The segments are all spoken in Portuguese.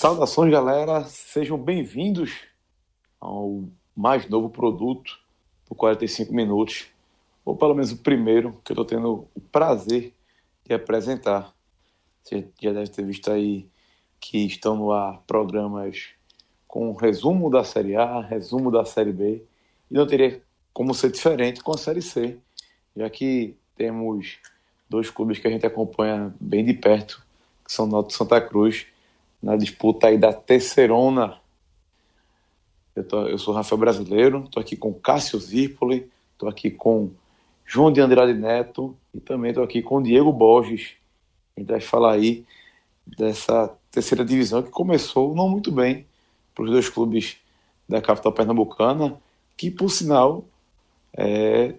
Saudações, galera. Sejam bem-vindos ao mais novo produto do 45 Minutos, ou pelo menos o primeiro que eu estou tendo o prazer de apresentar. Você já deve ter visto aí que estão no ar programas com resumo da Série A, resumo da Série B, e não teria como ser diferente com a Série C, já que temos dois clubes que a gente acompanha bem de perto, que são o Náutico Santa Cruz na disputa aí da terceirona. Eu, tô, eu sou Rafael Brasileiro, estou aqui com Cássio Zirpoli, estou aqui com João de Andrade Neto e também estou aqui com Diego Borges. A gente vai falar aí dessa terceira divisão que começou não muito bem para os dois clubes da capital pernambucana, que por sinal é,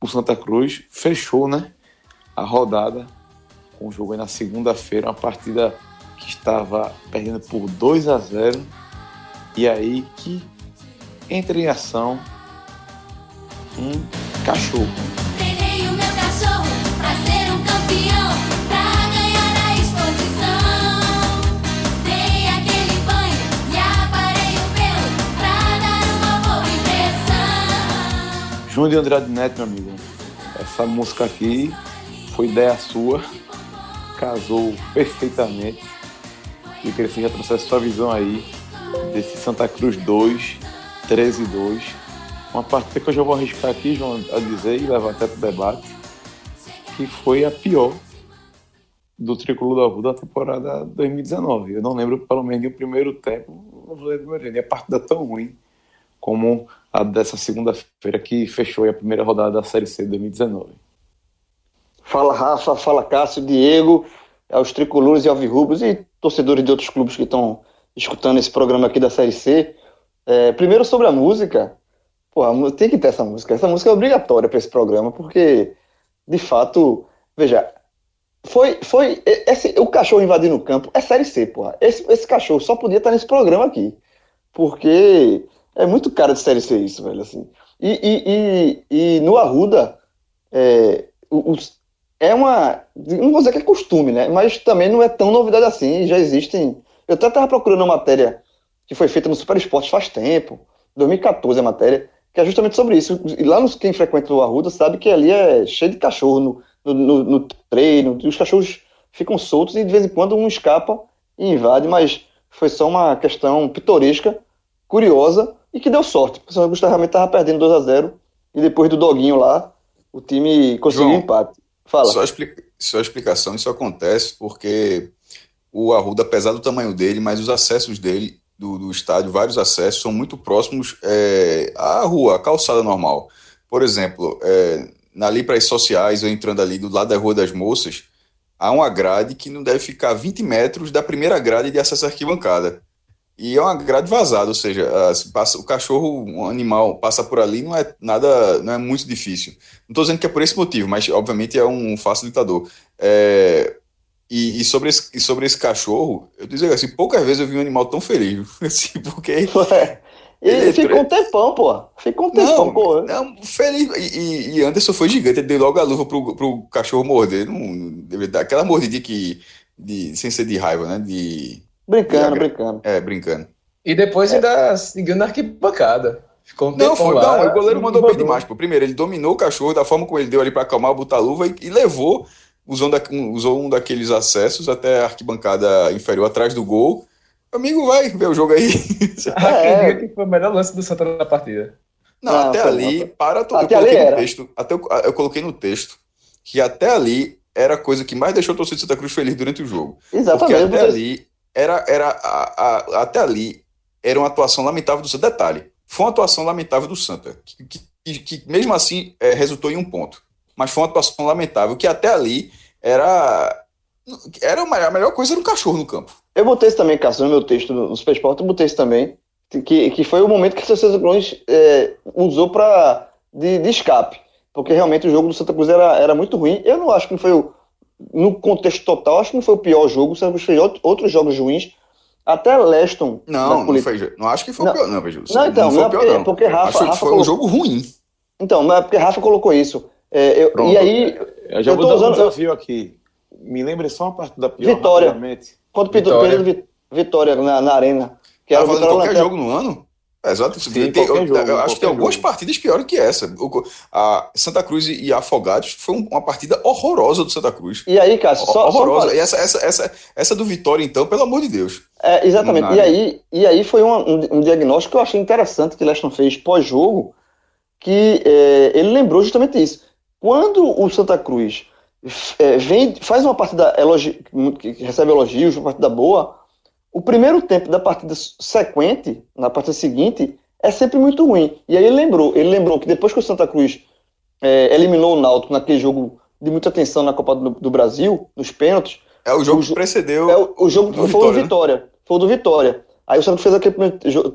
o Santa Cruz fechou né, a rodada com o jogo aí na segunda-feira, uma partida que estava perdendo por 2 a 0 e aí que entra em ação um cachorro. Treinei o meu cachorro pra ser um campeão, pra ganhar a exposição. Dei aquele banho e aparei o pelo pra dar uma boa impressão. João de Andrade Neto, meu amigo, essa música aqui foi ideia sua, casou perfeitamente. Queria que você já trouxesse sua visão aí desse Santa Cruz 2, 13 2. Uma partida que eu já vou arriscar aqui, João, a dizer e levar até para o debate, que foi a pior do Tricolor da Rua da temporada 2019. Eu não lembro, pelo menos, do primeiro tempo, não vou lembrar tempo, a partida tão ruim como a dessa segunda-feira que fechou a primeira rodada da Série C de 2019. Fala Rafa, fala Cássio, Diego, aos tricolores e alvirrubros e torcedores de outros clubes que estão escutando esse programa aqui da Série C. É, primeiro sobre a música, pô, tem que ter essa música. Essa música é obrigatória para esse programa, porque, de fato, veja, foi, foi esse, o cachorro invadindo o campo é Série C, porra. Esse, esse cachorro só podia estar nesse programa aqui, porque é muito cara de Série C isso, velho, assim. E, e, e, e no Arruda, é, os- é uma. Não vou dizer que é costume, né? Mas também não é tão novidade assim. Já existem. Eu até estava procurando uma matéria que foi feita no Super Esporte faz tempo, 2014 a matéria, que é justamente sobre isso. E lá nos, quem frequenta o Arruda sabe que ali é cheio de cachorro no, no, no- no treino, e os cachorros ficam soltos e de vez em quando um escapa e invade, mas foi só uma questão pitoresca, curiosa e que deu sorte. porque O São Augusto realmente estava perdendo 2 a 0 e depois do doguinho lá, o time conseguiu um João, empate. Fala. Só, expli- só explicação, isso acontece porque o Arruda, apesar do tamanho dele, mas os acessos dele, do, do estádio, vários acessos, são muito próximos é, à rua, à calçada normal. Por exemplo, é, ali para as sociais, eu entrando ali do lado da Rua das Moças, há uma grade que não deve ficar 20 metros da primeira grade de acesso à arquibancada. E é uma grade vazada, ou seja, se passa, o cachorro, um animal, passa por ali, não é nada, não é muito difícil. Não estou dizendo que é por esse motivo, mas obviamente é um facilitador. É, e, e sobre esse, e sobre esse cachorro, eu dizer assim, poucas vezes eu vi um animal tão feliz, assim, porque Ué, Ele Ele- ficou um tempão, pô. Ficou um tempão, não, pô. não, feliz. E, e- Anderson foi gigante, ele deu logo a luva pro, pro cachorro morder. Não, aquela mordidinha que, de, sem ser de raiva, né? De, Brincando, brincando. é, brincando. E depois ainda seguiu na arquibancada. Ficou um Não, foi, lá, não, o goleiro mandou bem demais. Pô. Primeiro, ele dominou o cachorro da forma como ele deu ali para acalmar, botar a luva e, e levou, usou, da, um- usou um daqueles acessos até a arquibancada inferior atrás do gol. Amigo, vai ver o jogo aí. Acredito que foi o melhor lance do Santa na partida. Não, Não, até ali, não. para to- Até eu coloquei ali no era. texto, até eu, eu coloquei no texto que até ali era a coisa que mais deixou o torcedor de Santa Cruz feliz durante o jogo. Porque Exatamente. até você- ali era, era a- a- até ali era uma atuação lamentável do Santa. Detalhe, foi uma atuação lamentável do Santa, que, que- que mesmo assim é, resultou em um ponto. Mas foi uma atuação lamentável que até ali era era a melhor, coisa era o cachorro no campo. Eu botei isso também, Cássio, no meu texto no Super Sport, eu botei isso também, que, que foi o momento que o Santa Cruz é, usou para de, de escape, porque realmente o jogo do Santa Cruz era, era muito ruim. Eu não acho que foi o, no contexto total, acho que não foi o pior jogo, o Santa Cruz fez out- outros jogos ruins, até Leston. Não, não, foi, não acho que foi Não. o pior, não, veja. Não, então, foi não o pior, é não. porque Rafa- acho que Rafa foi um colocou- jogo ruim. Então, não é porque Rafa colocou isso. É, eu- Pronto. e aí, Eu já Eu vou dar um usando- desafio aqui. Me lembre só uma parte da pior Vitória. quando pintou Vitória. Vitória na, na Arena. Que Tá era o valendo Vitória qualquer Lanterna. jogo no ano? Exato. Sim, Tem- eu, jogo, eu acho que tem algumas jogo. partidas piores que essa. O- a Santa Cruz e Afogados foi um- uma partida horrorosa do Santa Cruz. E aí, Cássio, só, só horrorosa. pra- E essa, essa, essa, essa do Vitória, então, pelo amor de Deus. É, exatamente. E aí, e aí foi uma- um, um diagnóstico que eu achei interessante que Leston fez pós-jogo, que é, ele lembrou justamente isso. Quando o Santa Cruz é, vem, faz uma partida elogi, que recebe elogios, uma partida boa, o primeiro tempo da partida sequente, na partida seguinte, é sempre muito ruim. E aí ele lembrou, ele lembrou que depois que o Santa Cruz é, eliminou o Náutico naquele jogo de muita tensão na Copa do, do Brasil, nos pênaltis, É o jogo O que precedeu. é, o, o jogo do foi o Vitória, do né? Vitória. Foi o do Vitória. Aí o Santos fez aquele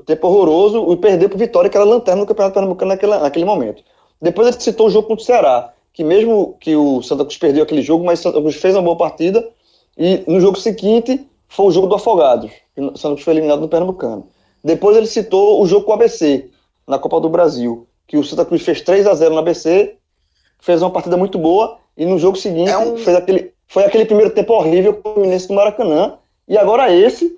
tempo horroroso e perdeu pro Vitória, que era a lanterna do Campeonato Pernambucano naquela, naquele momento. Depois ele citou o jogo contra o Ceará, que mesmo que o Santa Cruz perdeu aquele jogo, mas o Santa Cruz fez uma boa partida. E no jogo seguinte foi o jogo do Afogados, que o Cruz foi eliminado no Pernambucano. Depois ele citou o jogo com o ABC, na Copa do Brasil, que o Santa Cruz fez 3 a 0 no ABC, fez uma partida muito boa, e no jogo seguinte É um- fez aquele, foi aquele primeiro tempo horrível com o Fluminense do Maracanã, e agora esse,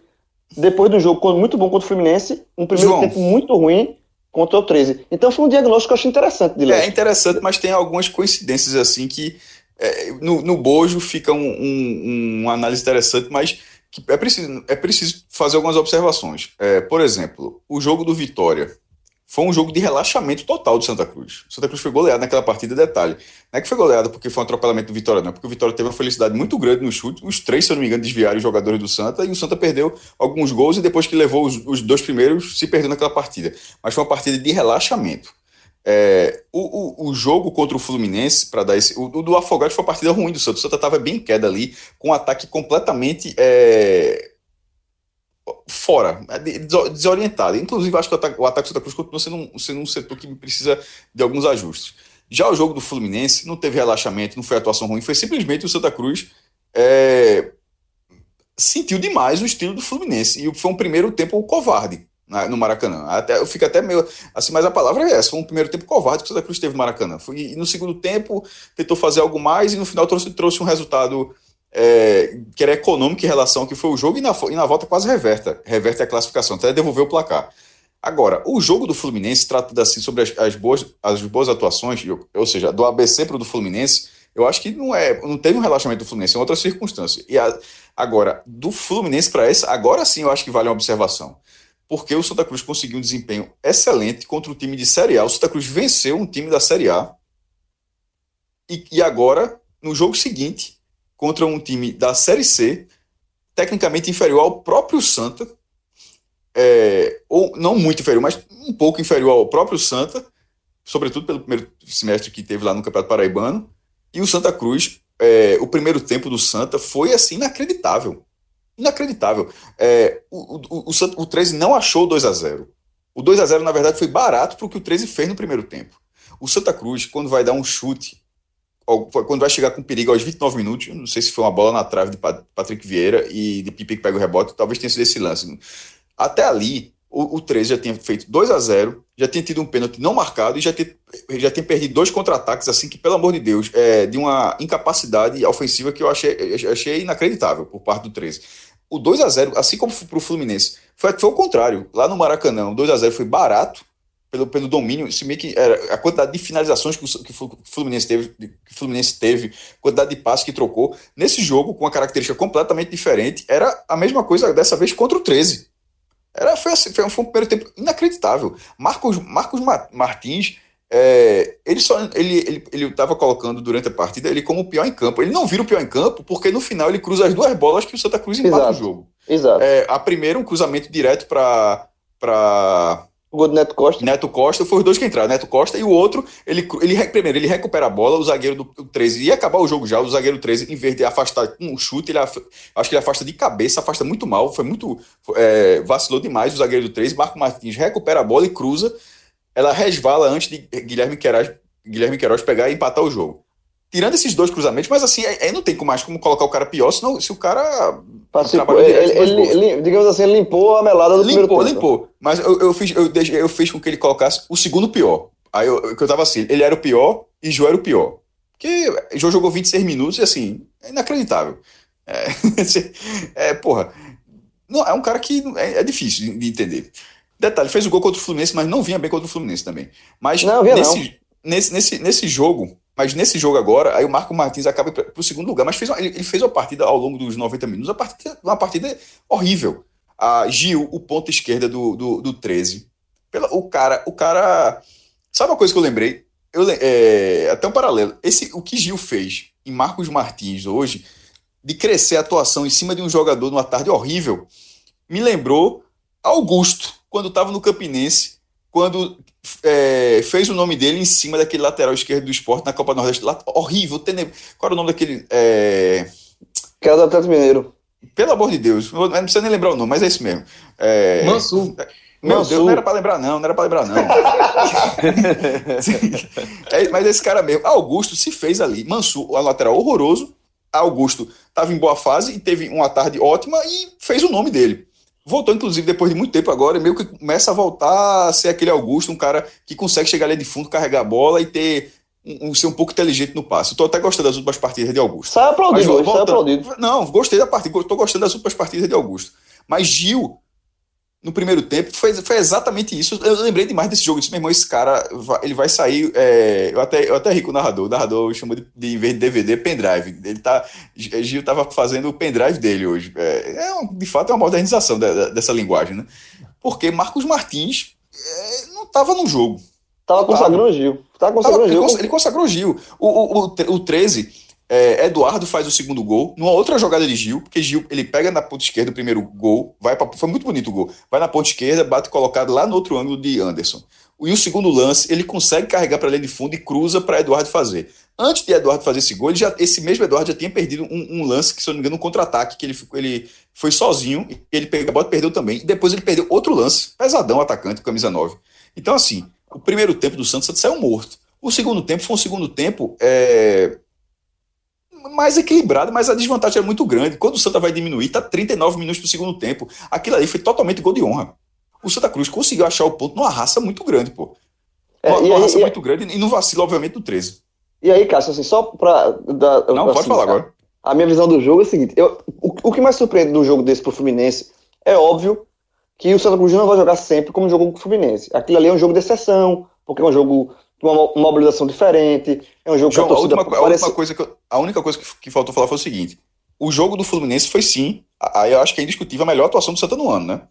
depois do jogo muito bom contra o Fluminense, um primeiro João. tempo muito ruim contra o 13. Então foi um diagnóstico que eu achei interessante de É Leste. interessante, mas tem algumas coincidências assim que é, no, no bojo fica um, um- uma análise interessante, mas que é preciso, é preciso fazer algumas observações. É, por exemplo, o jogo do Vitória foi um jogo de relaxamento total do Santa Cruz. O Santa Cruz foi goleado naquela partida, detalhe. Não é que foi goleado porque foi um atropelamento do Vitória, não, porque o Vitória teve uma felicidade muito grande no chute. Os três, se eu não me engano, desviaram os jogadores do Santa e o Santa perdeu alguns gols e depois que levou os, os dois primeiros, se perdeu naquela partida. Mas foi uma partida de relaxamento. É, o, o, o jogo contra o Fluminense, para dar esse. O, o do Afogados foi uma partida ruim do Santos. O Santa estava bem em queda ali, com um ataque completamente é, fora, é, de- deso- desorientado. Inclusive, acho que o ataque, o ataque do Santa Cruz continua sendo um, sendo um setor que precisa de alguns ajustes. Já o jogo do Fluminense não teve relaxamento, não foi atuação ruim, foi simplesmente o Santa Cruz é, sentiu demais o estilo do Fluminense. E foi um primeiro tempo covarde no Maracanã. Até, eu fico até meio. Assim, mas a palavra é essa: foi um primeiro tempo covarde que o Santa Cruz teve no Maracanã. Foi, e no segundo tempo tentou fazer algo mais e no final trouxe, trouxe um resultado é, que era econômico em relação ao que foi o jogo e na, e na volta quase reverta. Reverte a classificação, até devolveu o placar. Agora, o jogo do Fluminense trata assim sobre as, as boas, as boas atuações, ou seja, do ABC para o do Fluminense, eu acho que não é, não teve um relaxamento do Fluminense, é outra circunstância. E a- agora, do Fluminense para esse, agora sim eu acho que vale uma observação. Porque o Santa Cruz conseguiu um desempenho excelente contra o time de Série A. O Santa Cruz venceu um time da Série A. E, e agora, no jogo seguinte, contra um time da Série C, tecnicamente inferior ao próprio Santa, é, ou não muito inferior, mas um pouco inferior ao próprio Santa, sobretudo pelo primeiro semestre que teve lá no Campeonato Paraibano, e o Santa Cruz, é, o primeiro tempo do Santa foi assim inacreditável. Inacreditável. É, o, o, o, o 13 não achou o 2 a 0 O 2 a 0 na verdade, foi barato para o que o 13 fez no primeiro tempo. O Santa Cruz, quando vai dar um chute, quando vai chegar com perigo aos 29 minutos, não sei se foi uma bola na trave de Pa- Patrick Vieira e de Pipe que pega o rebote, talvez tenha sido esse lance. Até ali, o, o 13 já tinha feito 2 a 0 já tinha tido um pênalti não marcado e já tinha, já tinha perdido dois contra-ataques, assim, que, pelo amor de Deus, é, de uma incapacidade ofensiva que eu achei, achei inacreditável por parte do 13. O 2 a 0 assim como para o Fluminense, foi, foi o contrário. Lá no Maracanã, o 2 a 0 foi barato pelo, pelo domínio, se bem que era a quantidade de finalizações que o, que o Fluminense teve, que o Fluminense teve, quantidade de passes que trocou, nesse jogo, com uma característica completamente diferente, era a mesma coisa dessa vez contra o 13. Era, foi, assim, foi, um- foi um primeiro tempo inacreditável. Marcos, Marcos Ma- Martins, é, ele só ele ele estava colocando durante a partida ele como o pior em campo. Ele não vira o pior em campo porque no final ele cruza as duas bolas que o Santa Cruz empata o Exato. jogo. Exato. É, a primeira um cruzamento direto para para O gol do Neto Costa. Neto Costa, foi os dois que entraram, Neto Costa e o outro, ele, ele primeiro ele recupera a bola, o zagueiro do do 13 ia acabar o jogo já, o zagueiro 13, em vez de afastar com um chute, ele af- acho que ele afasta de cabeça, afasta muito mal, foi muito é, vacilou demais o zagueiro do 13, Marco Martins recupera a bola e cruza, ela resvala antes de Guilherme Queiroz, Guilherme Queiroz pegar e empatar o jogo. Tirando esses dois cruzamentos, mas assim, aí não tem mais como colocar o cara pior, senão se o cara trabalhou Ele, ele- ele- digamos assim, limpou a melada do primeiro Limpou, tempo. limpou. Mas eu, eu, fiz, eu, deixei- eu fiz com que ele colocasse o segundo pior. Aí eu, eu tava assim, ele era o pior e Jô era o pior. Porque Jô jogou 26 minutos e assim, é inacreditável. É, é, porra. Não, é um cara que é, é difícil de entender. Detalhe, fez o gol contra o Fluminense, mas não vinha bem contra o Fluminense também. Mas Não, nesse, não. Nesse, nesse, nesse jogo, mas nesse jogo agora, aí o Marco Martins acaba para o segundo lugar, mas fez uma- ele, fez uma partida ao longo dos 90 minutos, uma partida, uma partida horrível. A Gil, o ponto esquerda do, do, do 13. Pela, o cara, o cara. Sabe uma coisa que eu lembrei? Eu, é, até um paralelo. Esse, o que Gil fez em Marcos Martins hoje, de crescer a atuação em cima de um jogador numa tarde horrível, me lembrou Augusto, quando estava no Campinense, quando é, fez o nome dele em cima daquele lateral esquerdo do esporte na Copa Nordeste. Lá, horrível, teneb... qual era o nome daquele. é, Que era do Atlético Mineiro. Pelo amor de Deus, eu não precisa nem lembrar o nome, mas é isso mesmo. É, Mansur. Meu Mansur. Deus, não era pra lembrar, não, não era pra lembrar, não. É, mas esse cara mesmo, Augusto se fez ali. Mansur, o lateral horroroso. Augusto estava em boa fase e teve uma tarde ótima e fez o nome dele. Voltou, inclusive, depois de muito tempo agora, meio que começa a voltar a ser aquele Augusto, um cara que consegue chegar ali de fundo, carregar a bola e ter um, um- ser um pouco inteligente no passe. Estou até gostando das últimas partidas de Augusto. Sai aplaudido Mas, hoje, sai voltando- aplaudido. Não, gostei da partida, estou gostando das últimas partidas de Augusto. Mas Gil, no primeiro tempo, foi, foi exatamente isso. Eu lembrei demais desse jogo. Eu disse, meu irmão, esse cara, vai- ele vai sair. é, eu, até, eu até ri com o narrador. O narrador chamou de, de, em vez de DVD, pendrive. Ele tá, Gil estava fazendo o pendrive dele hoje. É, é de fato, é uma modernização da- da- dessa linguagem, né? Porque Marcos Martins é, não estava no jogo. Tava consagrando o Gil. Tava Tava- consagrando ele, Gil. ele consagrou Gil. O, o, o, o 13, é, Eduardo faz o segundo gol, numa outra jogada de Gil, porque Gil ele pega na ponta esquerda o primeiro gol, vai pra, foi muito bonito o gol, vai na ponta esquerda, bate colocado lá no outro ângulo de Anderson. E o segundo lance, ele consegue carregar para linha de fundo e cruza para Eduardo fazer. Antes de Eduardo fazer esse gol, já, esse mesmo Eduardo já tinha perdido um, um lance, que se eu não me engano, um contra-ataque, que ele, ele foi sozinho, e ele pegou a bola perdeu também. E depois ele perdeu outro lance, pesadão atacante, camisa 9. Então, assim, o primeiro tempo do Santos saiu morto. O segundo tempo foi um segundo tempo é, mais equilibrado, mas a desvantagem era muito grande. Quando o Santa vai diminuir, tá 39 minutos do segundo tempo. Aquilo ali foi totalmente gol de honra. O Santa Cruz conseguiu achar o ponto numa raça muito grande, pô. É, Numa, numa aí- raça muito grande e no vacilo, obviamente, do 13. E aí, Cássio, assim, só pra. dar- Não, pode assim, falar a- agora. A minha visão do jogo é a seguinte: eu, o, o que mais surpreende do jogo desse pro Fluminense é óbvio que o Santa Cruz não vai jogar sempre como jogou com o Fluminense. Aquilo ali é um jogo de exceção, porque é um jogo uma mo- mobilização diferente, é um jogo João, que a a última, a última coisa que eu- a única coisa que, que faltou falar foi o seguinte: o jogo do Fluminense foi sim, aí eu acho que é indiscutível a melhor atuação do Santa no ano, né?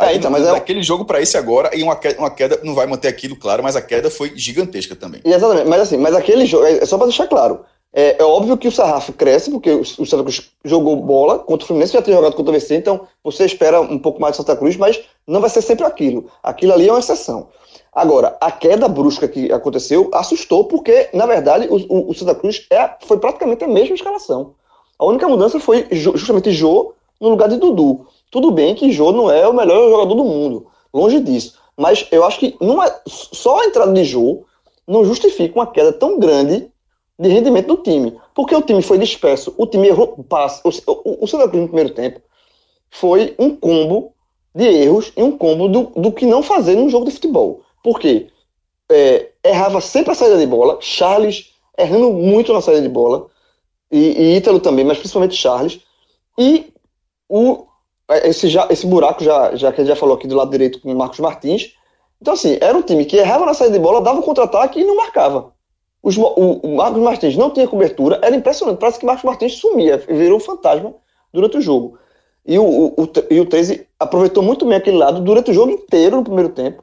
É, Aí, então, mas é- daquele jogo para esse agora, e uma queda, uma queda, não vai manter aquilo, claro, mas a queda foi gigantesca também. Exatamente, mas assim, mas aquele jogo, é só pra deixar claro, é, é óbvio que o Sarrafo cresce, porque o, o Santa Cruz jogou bola contra o Fluminense, já tinha jogado contra o VC, então você espera um pouco mais do Santa Cruz, mas não vai ser sempre aquilo. Aquilo ali é uma exceção. Agora, a queda brusca que aconteceu assustou, porque, na verdade, o, o- Santa Cruz é, foi praticamente a mesma escalação. A única mudança foi ju- justamente Jô no lugar de Dudu. Tudo bem que Jô não é o melhor jogador do mundo, longe disso. Mas eu acho que é, só a entrada de Jô não justifica uma queda tão grande de rendimento do time. Porque o time foi disperso, o time errou passe. O, o Santa Cruz no primeiro tempo foi um combo de erros e um combo do, do que não fazer num jogo de futebol. Por quê? É, errava sempre a saída de bola, Charles errando muito na saída de bola, e, e Ítalo também, mas principalmente Charles. E o, esse, já, esse buraco, já, já que a gente já falou aqui do lado direito com o Marcos Martins. Então, assim, era um time que errava na saída de bola, dava um contra-ataque e não marcava. Os o, o Marcos Martins não tinha cobertura, era impressionante. Parece que Marcos Martins sumia, virou um fantasma durante o jogo. E o, o, o, e o 13 aproveitou muito bem aquele lado durante o jogo inteiro no primeiro tempo.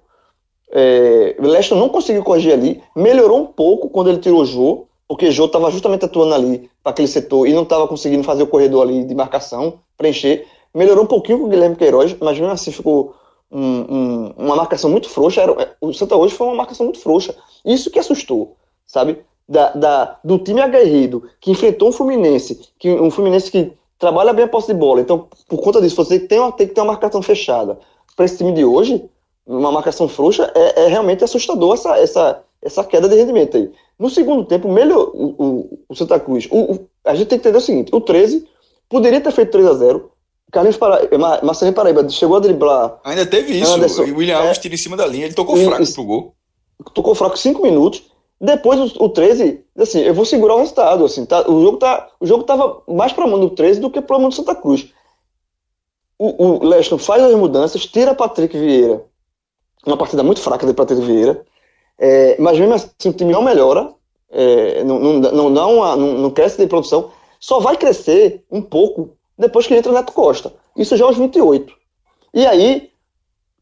É, o Leston não conseguiu corrigir ali, melhorou um pouco quando ele tirou o Jô, porque o Jô estava justamente atuando ali para aquele setor e não estava conseguindo fazer o corredor ali de marcação, preencher. Melhorou um pouquinho com o Guilherme Queiroz, mas mesmo assim ficou um- um- uma marcação muito frouxa. Era, o Santa hoje foi uma marcação muito frouxa. Isso que assustou, sabe? Da, da- do time aguerrido que enfrentou um Fluminense, que, um Fluminense que trabalha bem a posse de bola. Então, por conta disso, você tem, uma, tem que ter uma marcação fechada. Para esse time de hoje, uma marcação frouxa, é, é realmente assustador essa, essa, essa queda de rendimento aí. No segundo tempo, melhor o, o, o Santa Cruz. O, a gente tem que entender o seguinte: o 13 poderia ter feito 3 a 0 Carlinhos Paraíba, Ma- Marcelinho Paraíba chegou a driblar, Ainda teve isso. Anderson, e o William é- Alves tira em cima da linha, ele tocou E- fraco isso- pro gol. tocou fraco 5 minutos. Depois o, o 13, assim, eu vou segurar o resultado. Assim, tá, o, jogo tá, o jogo tava mais para mão do 13 do que para mão do Santa Cruz. o, o Leston faz as mudanças, tira Patrick Vieira. Uma partida muito fraca de Patrick Vieira. É, mas mesmo assim o time não melhora, é, não, não, não, dá não, não cresce de produção, só vai crescer um pouco depois que entra o Neto Costa. Isso já aos 28. E aí,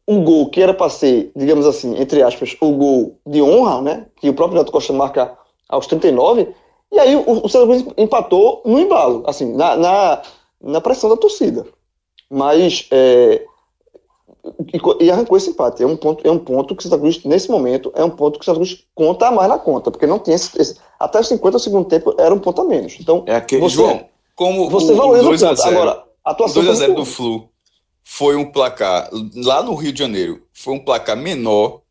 o gol que era para ser, digamos assim, entre aspas, o gol de honra, né? Que o próprio Neto Costa marca aos 39, e aí o, o Santa Cruz empatou no embalo, assim, na, na, na pressão da torcida. Mas é, e, e arrancou esse empate. É um ponto, é um ponto que o Santa Cruz, nesse momento, é um ponto que o Santa Cruz conta a mais na conta, porque não tinha esse, esse, até os 50 do segundo tempo era um ponto a menos. Então, É aquele você, João, como você o, valoriza o 2 a ponto. 0, Agora, a atuação o 2 a foi 0 muito do Flu foi um placar lá no Rio de Janeiro, foi um placar menor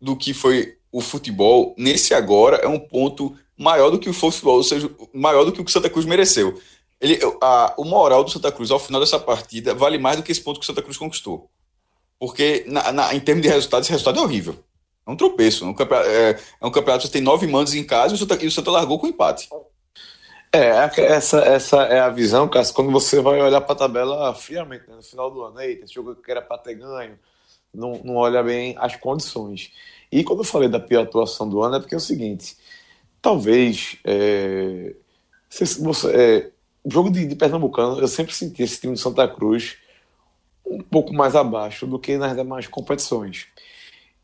do que foi o futebol. Nesse agora é um ponto maior do que o futebol, ou seja, maior do que o que o Santa Cruz mereceu. Ele, a, o moral do Santa Cruz ao final dessa partida vale mais do que esse ponto que o Santa Cruz conquistou. Porque, na, na- em termos de resultado, esse resultado é horrível. É um tropeço. É um é, é um campeonato que você tem nove mandos em casa e o Santa, e o Santa largou com empate. É, a- essa, essa é a visão, Cássio, quando você vai olhar para a tabela friamente, né, no final do ano. Eita, esse jogo que era para ter ganho, não, não olha bem as condições. E quando eu falei da pior atuação do ano, é porque é o seguinte: talvez. É, você, é, jogo de, de Pernambucano, eu sempre senti esse time do Santa Cruz um pouco mais abaixo do que nas demais competições.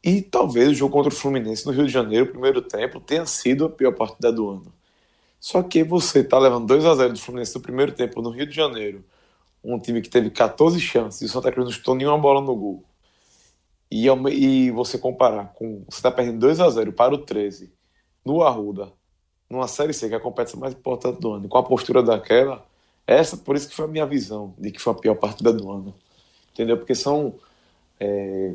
E talvez o jogo contra o Fluminense no Rio de Janeiro, primeiro tempo, tenha sido a pior partida do ano. Só que você tá levando 2 a 0 do Fluminense no primeiro tempo no Rio de Janeiro, um time que teve 14 chances e o Santa Cruz não chutou nenhuma bola no gol. E, e você comparar com. Você tá perdendo 2 a 0 para o 13 no Arruda, numa Série C, que é a competição mais importante do ano, com a postura daquela, essa, por isso que foi a minha visão de que foi a pior partida do ano. Entendeu? Porque são. É,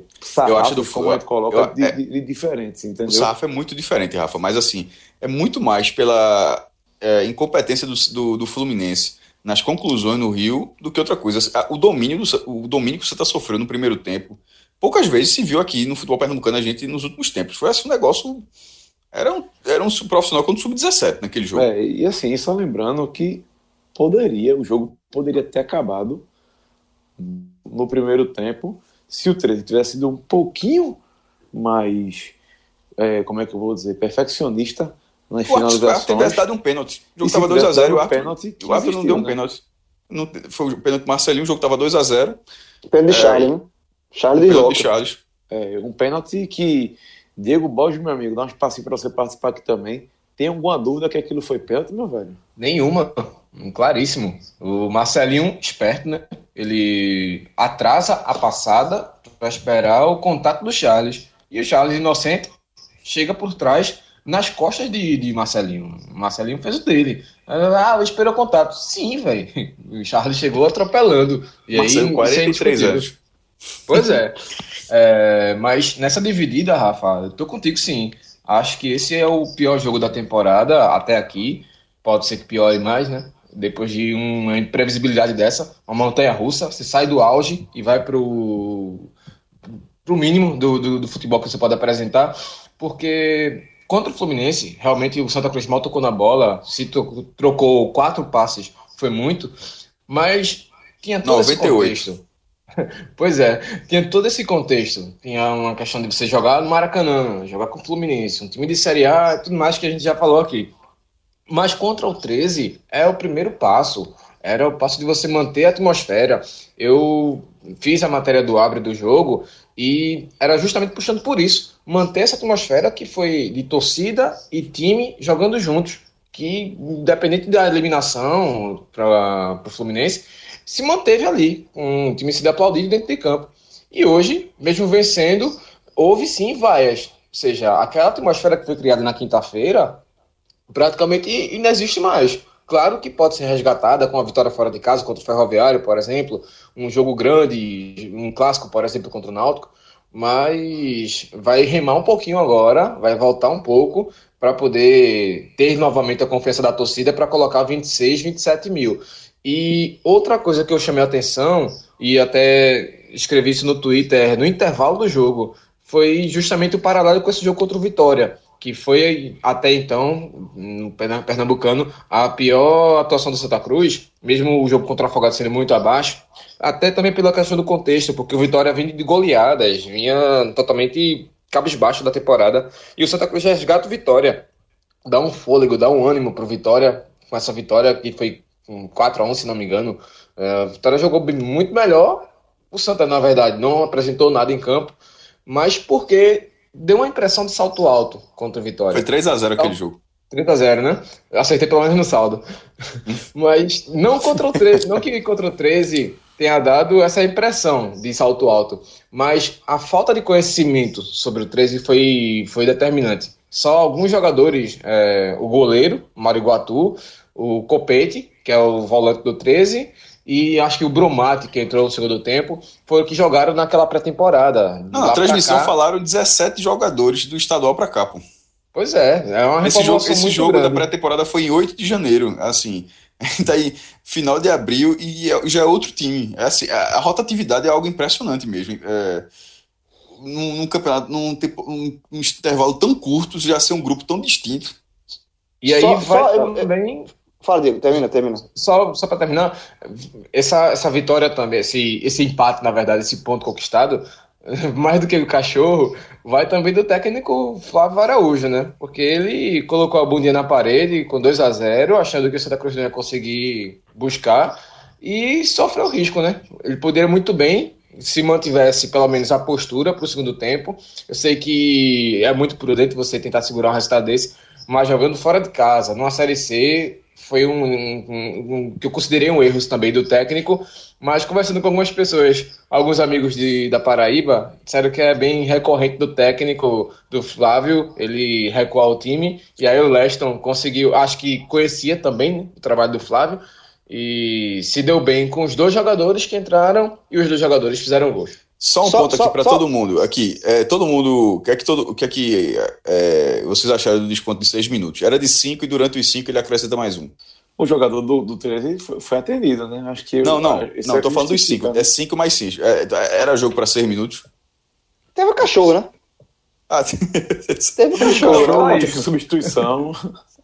Eu acho do sarrafos, como coloca, eu- de, é- de- de diferentes, O entendeu? sarrafo é muito diferente, Rafa, mas assim, é muito mais pela é, incompetência do, do, do Fluminense nas conclusões no Rio do que outra coisa. O domínio, do, o domínio que você está sofrendo no primeiro tempo, poucas vezes se viu aqui no futebol pernambucano a gente nos últimos tempos. Foi assim um negócio. Era um, era um profissional contra o sub-17 naquele jogo. É, e assim, só lembrando que poderia, o jogo poderia ter acabado no primeiro tempo se o 13 tivesse sido um pouquinho mais, é, como é que eu vou dizer, perfeccionista nas O árbitro se tivesse finalizações. dado um pênalti. O jogo estava tivesse 2x0 dado o um o árbitro não deu um né? pênalti. Não, foi o pênalti Marcelinho, o jogo estava 2x0. Pênalti de Charlie, né? De Roca. de Charles. É, um pênalti que Diego Borges, meu amigo, dá um espacinho para você participar aqui também. Tem alguma dúvida que aquilo foi pênalti, meu velho? Nenhuma, claríssimo. O Marcelinho, esperto, né? Ele atrasa a passada para esperar o contato do Charles. E o Charles, inocente, chega por trás nas costas de, de Marcelinho. Marcelinho fez o dele. Ah, o contato. Sim, velho. O Charles chegou atropelando. E Marcelo, aí, 43 sem discutir. anos. Pois é. É, Mas nessa dividida, Rafa, eu tô contigo sim. Acho que esse é o pior jogo da temporada até aqui. Pode ser que piore mais, né? Depois de uma imprevisibilidade dessa, uma montanha russa, você sai do auge e vai pro, pro mínimo do, do, do futebol que você pode apresentar. Porque contra o Fluminense, realmente o Santa Cruz mal tocou na bola, se trocou quatro passes, foi muito, mas tinha todo esse 98. contexto. Pois é, tinha todo esse contexto. Tinha uma questão de você jogar no Maracanã, jogar com o Fluminense, um time de Série A e tudo mais que a gente já falou aqui. Mas contra o 13 é o primeiro passo. Era o passo de você manter a atmosfera. Eu fiz a matéria do Abre do jogo e era justamente puxando por isso. Manter essa atmosfera que foi de torcida e time jogando juntos. Que, independente da eliminação para o Fluminense, se manteve ali, com o time sendo aplaudido dentro de campo. E hoje, mesmo vencendo, houve sim vaias. Ou seja, aquela atmosfera que foi criada na quinta-feira praticamente não existe mais. Claro que pode ser resgatada com a vitória fora de casa contra o Ferroviário, por exemplo, um jogo grande, um clássico, por exemplo, contra o Náutico, mas vai remar um pouquinho agora, vai voltar um pouco para poder ter novamente a confiança da torcida para colocar 26, 27 mil. E outra coisa que eu chamei a atenção, e até escrevi isso no Twitter, no intervalo do jogo, foi justamente o paralelo com esse jogo contra o Vitória, que foi até então, no Perna- Pernambucano, a pior atuação do Santa Cruz, mesmo o jogo contra o Afogado sendo muito abaixo, até também pela questão do contexto, porque o Vitória vinha de goleadas, vinha totalmente cabisbaixo da temporada, e o Santa Cruz resgata o Vitória. Dá um fôlego, dá um ânimo pro Vitória, com essa vitória que foi um 4x1, se não me engano. É, a Vitória jogou muito melhor, o Santa, na verdade, não apresentou nada em campo, mas porque deu uma impressão de salto alto contra o Vitória. Foi 3x0 aquele Então, jogo. 30 a 0, né? Acertei pelo menos no saldo. Mas não contra o 13, não que contra o 13 tenha dado essa impressão de salto alto, mas a falta de conhecimento sobre o 13 foi, foi determinante. Só alguns jogadores, é, o goleiro, Mário Guatu, o Copete, que é o volante do 13, e acho que o Bromati, que entrou no segundo tempo, foram que jogaram naquela pré-temporada. Na pra transmissão falaram 17 jogadores do estadual pra cá, pô. Pois é, é uma Esse jogo, esse muito jogo da pré-temporada foi em 8 de janeiro, assim. Daí, final de abril e é- já é outro time. É assim, a, a rotatividade é algo impressionante mesmo. É, num, num campeonato, num, tempo- num- num intervalo tão curto, já ser um grupo tão distinto. E aí Só- vai só eu- também Fala, Diego, termina, termina. Só, só para terminar, essa, essa vitória também, esse, esse empate, na verdade, esse ponto conquistado, mais do que o cachorro, vai também do técnico Flávio Araújo, né? Porque ele colocou a bundinha na parede com 2 a 0 achando que o Santa Cruz não ia conseguir buscar, e sofreu risco, né? Ele poderia muito bem, se mantivesse pelo menos a postura para o segundo tempo. Eu sei que é muito prudente você tentar segurar um resultado desse, mas jogando fora de casa, numa Série C, foi um, um- um- que eu considerei um erro também do técnico, mas conversando com algumas pessoas, alguns amigos de, da Paraíba, disseram que é bem recorrente do técnico, do Flávio, ele recuar o time, e aí o Leston conseguiu, acho que conhecia também né, o trabalho do Flávio, e se deu bem com os dois jogadores que entraram, e os dois jogadores fizeram gols. Só um Só- ponto aqui para todo mundo. Aqui, é, todo mundo. O que é que, todo, o que, é que é, vocês acharam do desconto de 6 minutos? Era de 5 e durante os 5 ele acrescenta mais um. O jogador do, do 13 foi, atendido, né? Acho que Não, não, esse não, é tô que falando dos 5. né? É 5 mais 5. era jogo para 6 minutos? Teve o cachorro, né? Ah, Teve o cachorro. Cachorro, isso. substituição.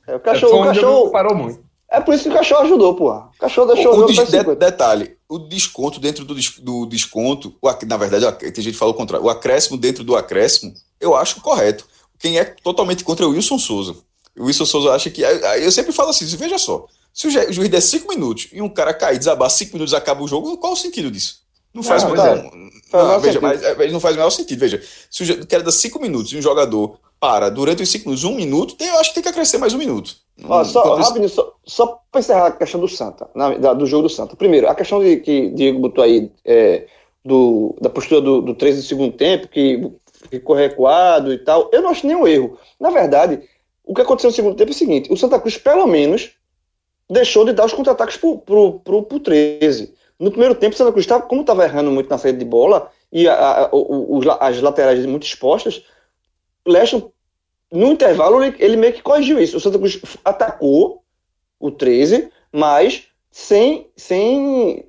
É, o cachorro, o cachorro. parou muito. É por isso que o cachorro ajudou, porra. O cachorro deixou o o jogo de- 50. detalhe, o desconto dentro do, do desconto, o na verdade, tem gente que fala o contrário, o acréscimo dentro do acréscimo, eu acho correto. Quem é totalmente contra é o Wilson Souza. O Wilson Souza acha que. Eu sempre falo assim: veja só, se o ju- o juiz der 5 minutos e um cara cair, desabar 5 minutos acaba o jogo, qual o sentido disso? Não faz Não, mais. tá. Não, Faz veja, sentido. mas é, não faz o menor sentido. Veja, se o cara dá 5 minutos e um jogador para durante os 5 minutos, um minuto, tem- eu acho que tem que acrescer mais um minuto. Ó, só, isso- rapidinho, só, só para encerrar a questão do Santa, na- da- do jogo do Santa. Primeiro, a questão de, que Diego botou aí é, do, da postura do, do 13 do segundo tempo, que ficou recuado e tal, eu não acho nenhum erro. Na verdade, o que aconteceu no segundo tempo é o seguinte: o Santa Cruz, pelo menos, deixou de dar os contra-ataques pro, pro, pro, pro 13. No primeiro tempo, o Santa Cruz, tava, como estava errando muito na saída de bola e a- a- as laterais muito expostas, o Leston no intervalo, ele, ele meio que corrigiu isso. O Santa Cruz atacou o 13, mas sem. sem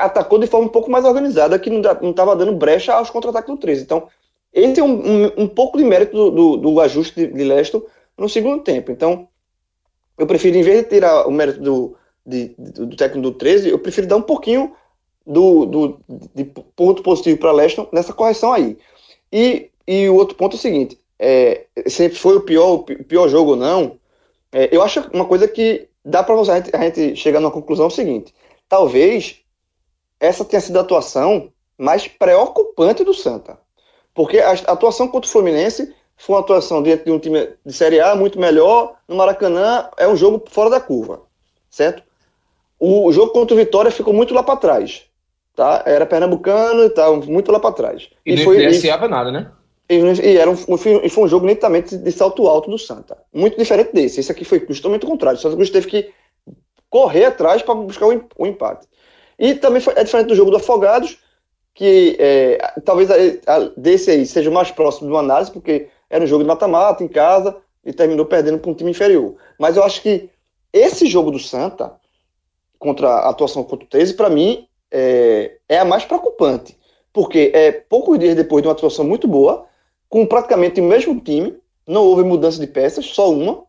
atacou de forma um pouco mais organizada, que não estava dando brecha aos contra-ataques do 13. Então, esse é um, um, um pouco de mérito do, do, do ajuste de, de Leston no segundo tempo. Então, eu prefiro, em vez de tirar o mérito do, de- do, do técnico do 13, eu prefiro dar um pouquinho do, do, de ponto positivo para Leston nessa correção aí. E, e o outro ponto é o seguinte: é, se foi o pior, o pi- pior jogo ou não, é, eu acho uma coisa que dá para a gente, a gente chegar numa conclusão seguinte: talvez essa tenha sido a atuação mais preocupante do Santa. Porque a atuação contra o Fluminense foi uma atuação dentro de um time de Série A muito melhor. No Maracanã é um jogo fora da curva, certo? O jogo contra o Vitória ficou muito lá para trás. Tá? Era pernambucano e tal, muito lá para trás. E, nem foi, e- DSA nada, né? e, e era um, foi, e foi um jogo nitidamente de salto alto do Santa. Muito diferente desse. Esse aqui foi justamente o contrário. O Santa Cruz teve que correr atrás para buscar o, o empate. E também foi- é diferente do jogo do Afogados, que é, talvez a- a- desse aí seja o mais próximo de uma análise, porque era um jogo de mata-mata em casa e terminou perdendo para um time inferior. Mas eu acho que esse jogo do Santa, contra a atuação contra o 13, para mim é, é a mais preocupante. Porque é poucos dias depois de uma atuação muito boa, com praticamente o mesmo time, não houve mudança de peças, só uma,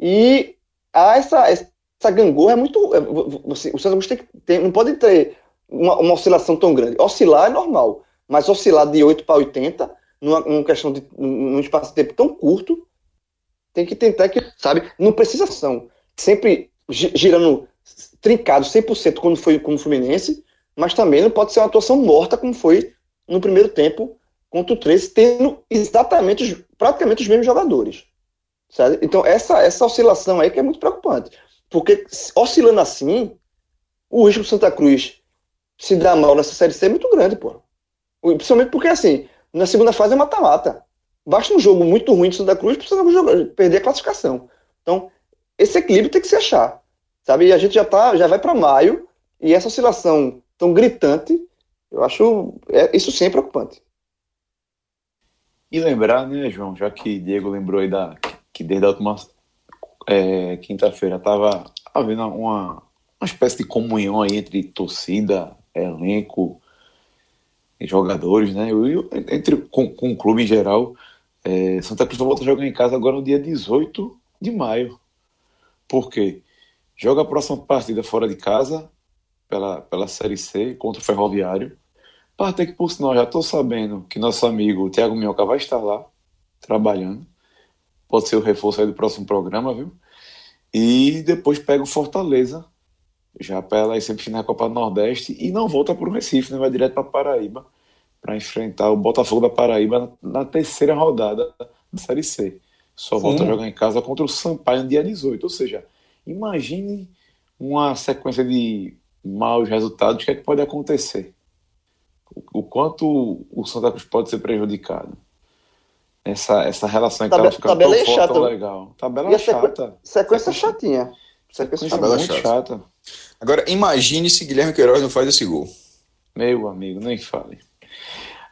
e há essa, essa gangorra é muito. é, você- o Cruz tem tem- não pode ter uma, uma oscilação tão grande. Oscilar é normal, mas oscilar de 8 para 80, numa, numa questão de num espaço de tempo tão curto, tem que tentar que, sabe, não precisa são sempre gi- girando trincado 100% quando foi como Fluminense, mas também não pode ser uma atuação morta como foi no primeiro tempo contra o 13, tendo exatamente os- praticamente os mesmos jogadores. Então, essa, essa oscilação aí que é muito preocupante. Porque oscilando assim, o risco do Santa Cruz se dar mal nessa Série C é muito grande, pô. O- Principalmente porque, assim, na segunda fase é mata-mata. Basta um jogo muito ruim do Santa Cruz para o Santa Cruz jogar- perder a classificação. Então, esse equilíbrio tem que se achar. Sabe? E a gente já, tá, já vai para maio e essa oscilação tão gritante, eu acho é, isso sim é preocupante. E lembrar, né, João, já que Diego lembrou aí da, que desde a última é, quinta-feira estava havendo uma, uma espécie de comunhão aí entre torcida, elenco jogadores, né? E, entre, com, com o clube em geral. É, Santa Cruz volta a jogar em casa agora no dia 18 de maio. Por quê? Joga a próxima partida fora de casa, pela, pela Série C, contra o Ferroviário. Parte que, por sinal, já estou sabendo que nosso amigo Thiago Minhoca vai estar lá, trabalhando. Pode ser o reforço aí do próximo programa, viu? E depois pega o Fortaleza, já pela semifinal da Copa do Nordeste, e não volta para o Recife, né? vai direto para Paraíba, para enfrentar o Botafogo da Paraíba na, na terceira rodada da Série C. Só volta a jogar em casa contra o Sampaio no dia 18. Ou seja, imagine uma sequência de maus resultados, o que é que pode acontecer? O, o quanto o Santa Cruz pode ser prejudicado? Essa, essa relação que estava ficando tabela tão é forte, chata. tão legal. Tabela E sequ- chata. Sequência chatinha. Sequência Sequência Tabela muito chata. chata. Agora, imagine se Guilherme Queiroz não faz esse gol. Meu amigo, nem fale.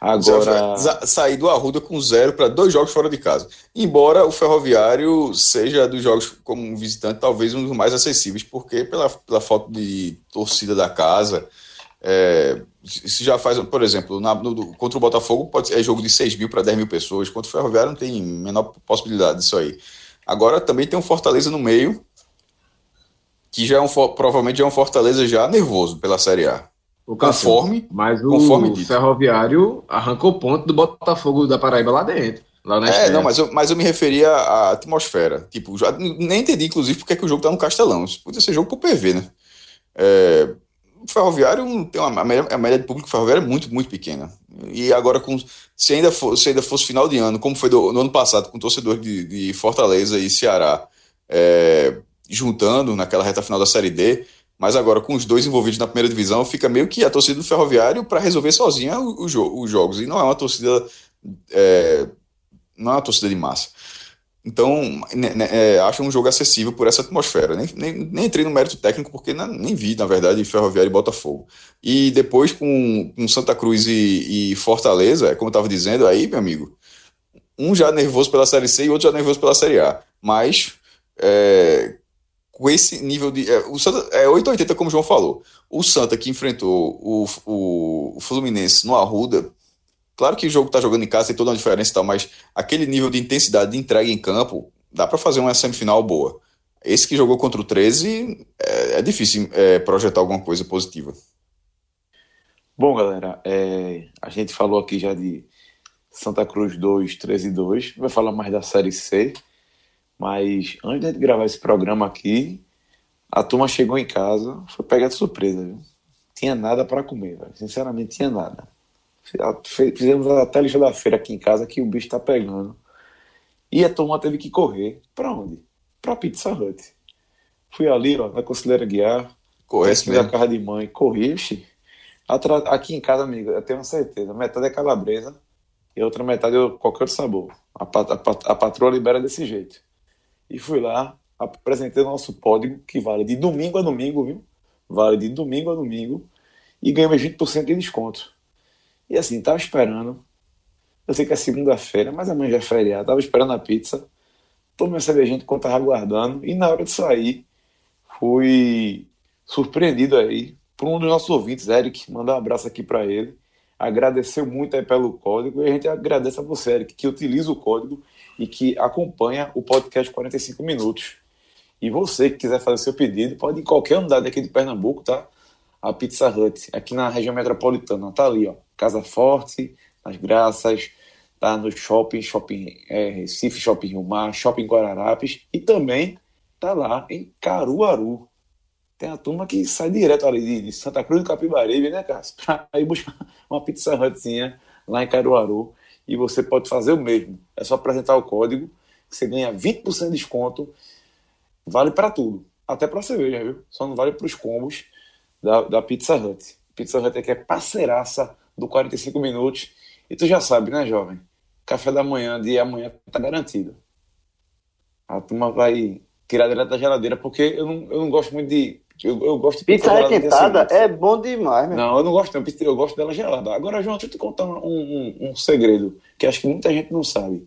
Agora, Sair do Arruda com zero para dois jogos fora de casa. Embora o Ferroviário seja dos jogos como visitante, talvez um dos mais acessíveis, porque pela, pela falta de torcida da casa. É, se já faz, por exemplo, na- no- contra o Botafogo pode ser, é jogo de 6 mil para 10 mil pessoas, contra o Ferroviário não tem menor possibilidade disso aí. Agora também tem um Fortaleza no meio, que já é um, provavelmente já é um Fortaleza já nervoso pela Série A. O Conforme, mas o conforme. Ferroviário arrancou ponto do Botafogo da Paraíba lá dentro. Lá na É, estreia. não, mas eu, mas eu me referia à atmosfera. Tipo, já, nem entendi, inclusive, porque é que o jogo tá no Castelão. Isso podia ser jogo pro PV, né? É, o Ferroviário tem uma, a, média, a média de público Ferroviário é muito, muito pequena. E agora, com, se, ainda for, se ainda fosse final de ano, como foi do- no ano passado, com torcedor de, de Fortaleza e Ceará é, juntando naquela reta final da Série D, mas agora com os dois envolvidos na primeira divisão, fica meio que a torcida do Ferroviário para resolver sozinha o- o jo- os jogos. E não é uma torcida. é, não é uma torcida de massa. Então, né, né, é, acho um jogo acessível por essa atmosfera. Nem, nem, nem entrei no mérito técnico, porque na- nem vi, na verdade, Ferroviário e Botafogo. E depois com, com Santa Cruz e, e Fortaleza, é como eu estava dizendo, aí, meu amigo, um já nervoso pela Série C e outro já nervoso pela Série A. Mas, é, com esse nível de. É, o Santa, é 880, como o João falou. O Santa que enfrentou o, o, o Fluminense no Arruda. Claro que o jogo tá jogando em casa, tem toda uma diferença e tal, mas aquele nível de intensidade de entrega em campo, dá para fazer uma semifinal boa. Esse que jogou contra o 13, é, é difícil é, projetar alguma coisa positiva. bom, galera, é, a gente falou aqui já de Santa Cruz 2, 13 e 2. Vai falar mais da Série C. Mas antes de gravar esse programa aqui, a turma chegou em casa, foi pegar de surpresa, viu? Tinha nada para comer, velho. Sinceramente, tinha nada. Fizemos até a lista da feira aqui em casa que o bicho tá pegando. E a turma teve que correr. Pra onde? Pra Pizza Hut. Fui ali, ó, na Conselheira Guiar, Correto Desci da mesmo. casa de mãe, corri. Atra- Aqui em casa, amigo, eu tenho certeza. Metade é calabresa e a outra metade é qualquer outro sabor. A, pat- a pat- a patroa libera desse jeito. E fui lá, apresentei o nosso código, que vale de domingo a domingo, viu? Vale de domingo a domingo. E ganhamos 20% de desconto. E assim, tava esperando. Eu sei que é segunda-feira, mas amanhã já é feriado. Tava esperando a pizza. Tomei uma cervejinha enquanto tava aguardando. E na hora de sair, fui surpreendido aí por um dos nossos ouvintes, Eric, mandar um abraço aqui para ele. Agradeceu muito aí pelo código e a gente agradece a você, Eric, que utiliza o código e que acompanha o podcast 45 minutos. E você que quiser fazer seu pedido, pode ir em qualquer unidade aqui de Pernambuco, tá? a Pizza Hut, aqui na região metropolitana. Tá ali, ó. Casa Forte, nas Graças, tá no shopping, shopping é, Recife, shopping Rio Mar, shopping Guararapes e também tá lá em Caruaru. Tem a turma que sai direto ali de, Santa Cruz do Capibaribe, né, Cássio? Pra ir buscar uma Pizza Hutzinha lá em Caruaru. E você pode fazer o mesmo. É só apresentar o código, que você ganha 20% de desconto. Vale para tudo. Até para cerveja, viu? Só não vale para os combos da, da Pizza Hut. Pizza Hut aqui é parceiraça do 45 minutos. E tu já sabe, né, jovem? Café da manhã de amanhã tá garantido. A turma vai tirar direto da geladeira, porque eu não, eu não gosto muito de. Eu, eu gosto de Pizza dia requentada é bom demais, meu. Não, eu não gosto, não. Pizza- Eu gosto dela gelada. Agora, João, deixa eu te contar um, um- um segredo que acho que muita gente não sabe.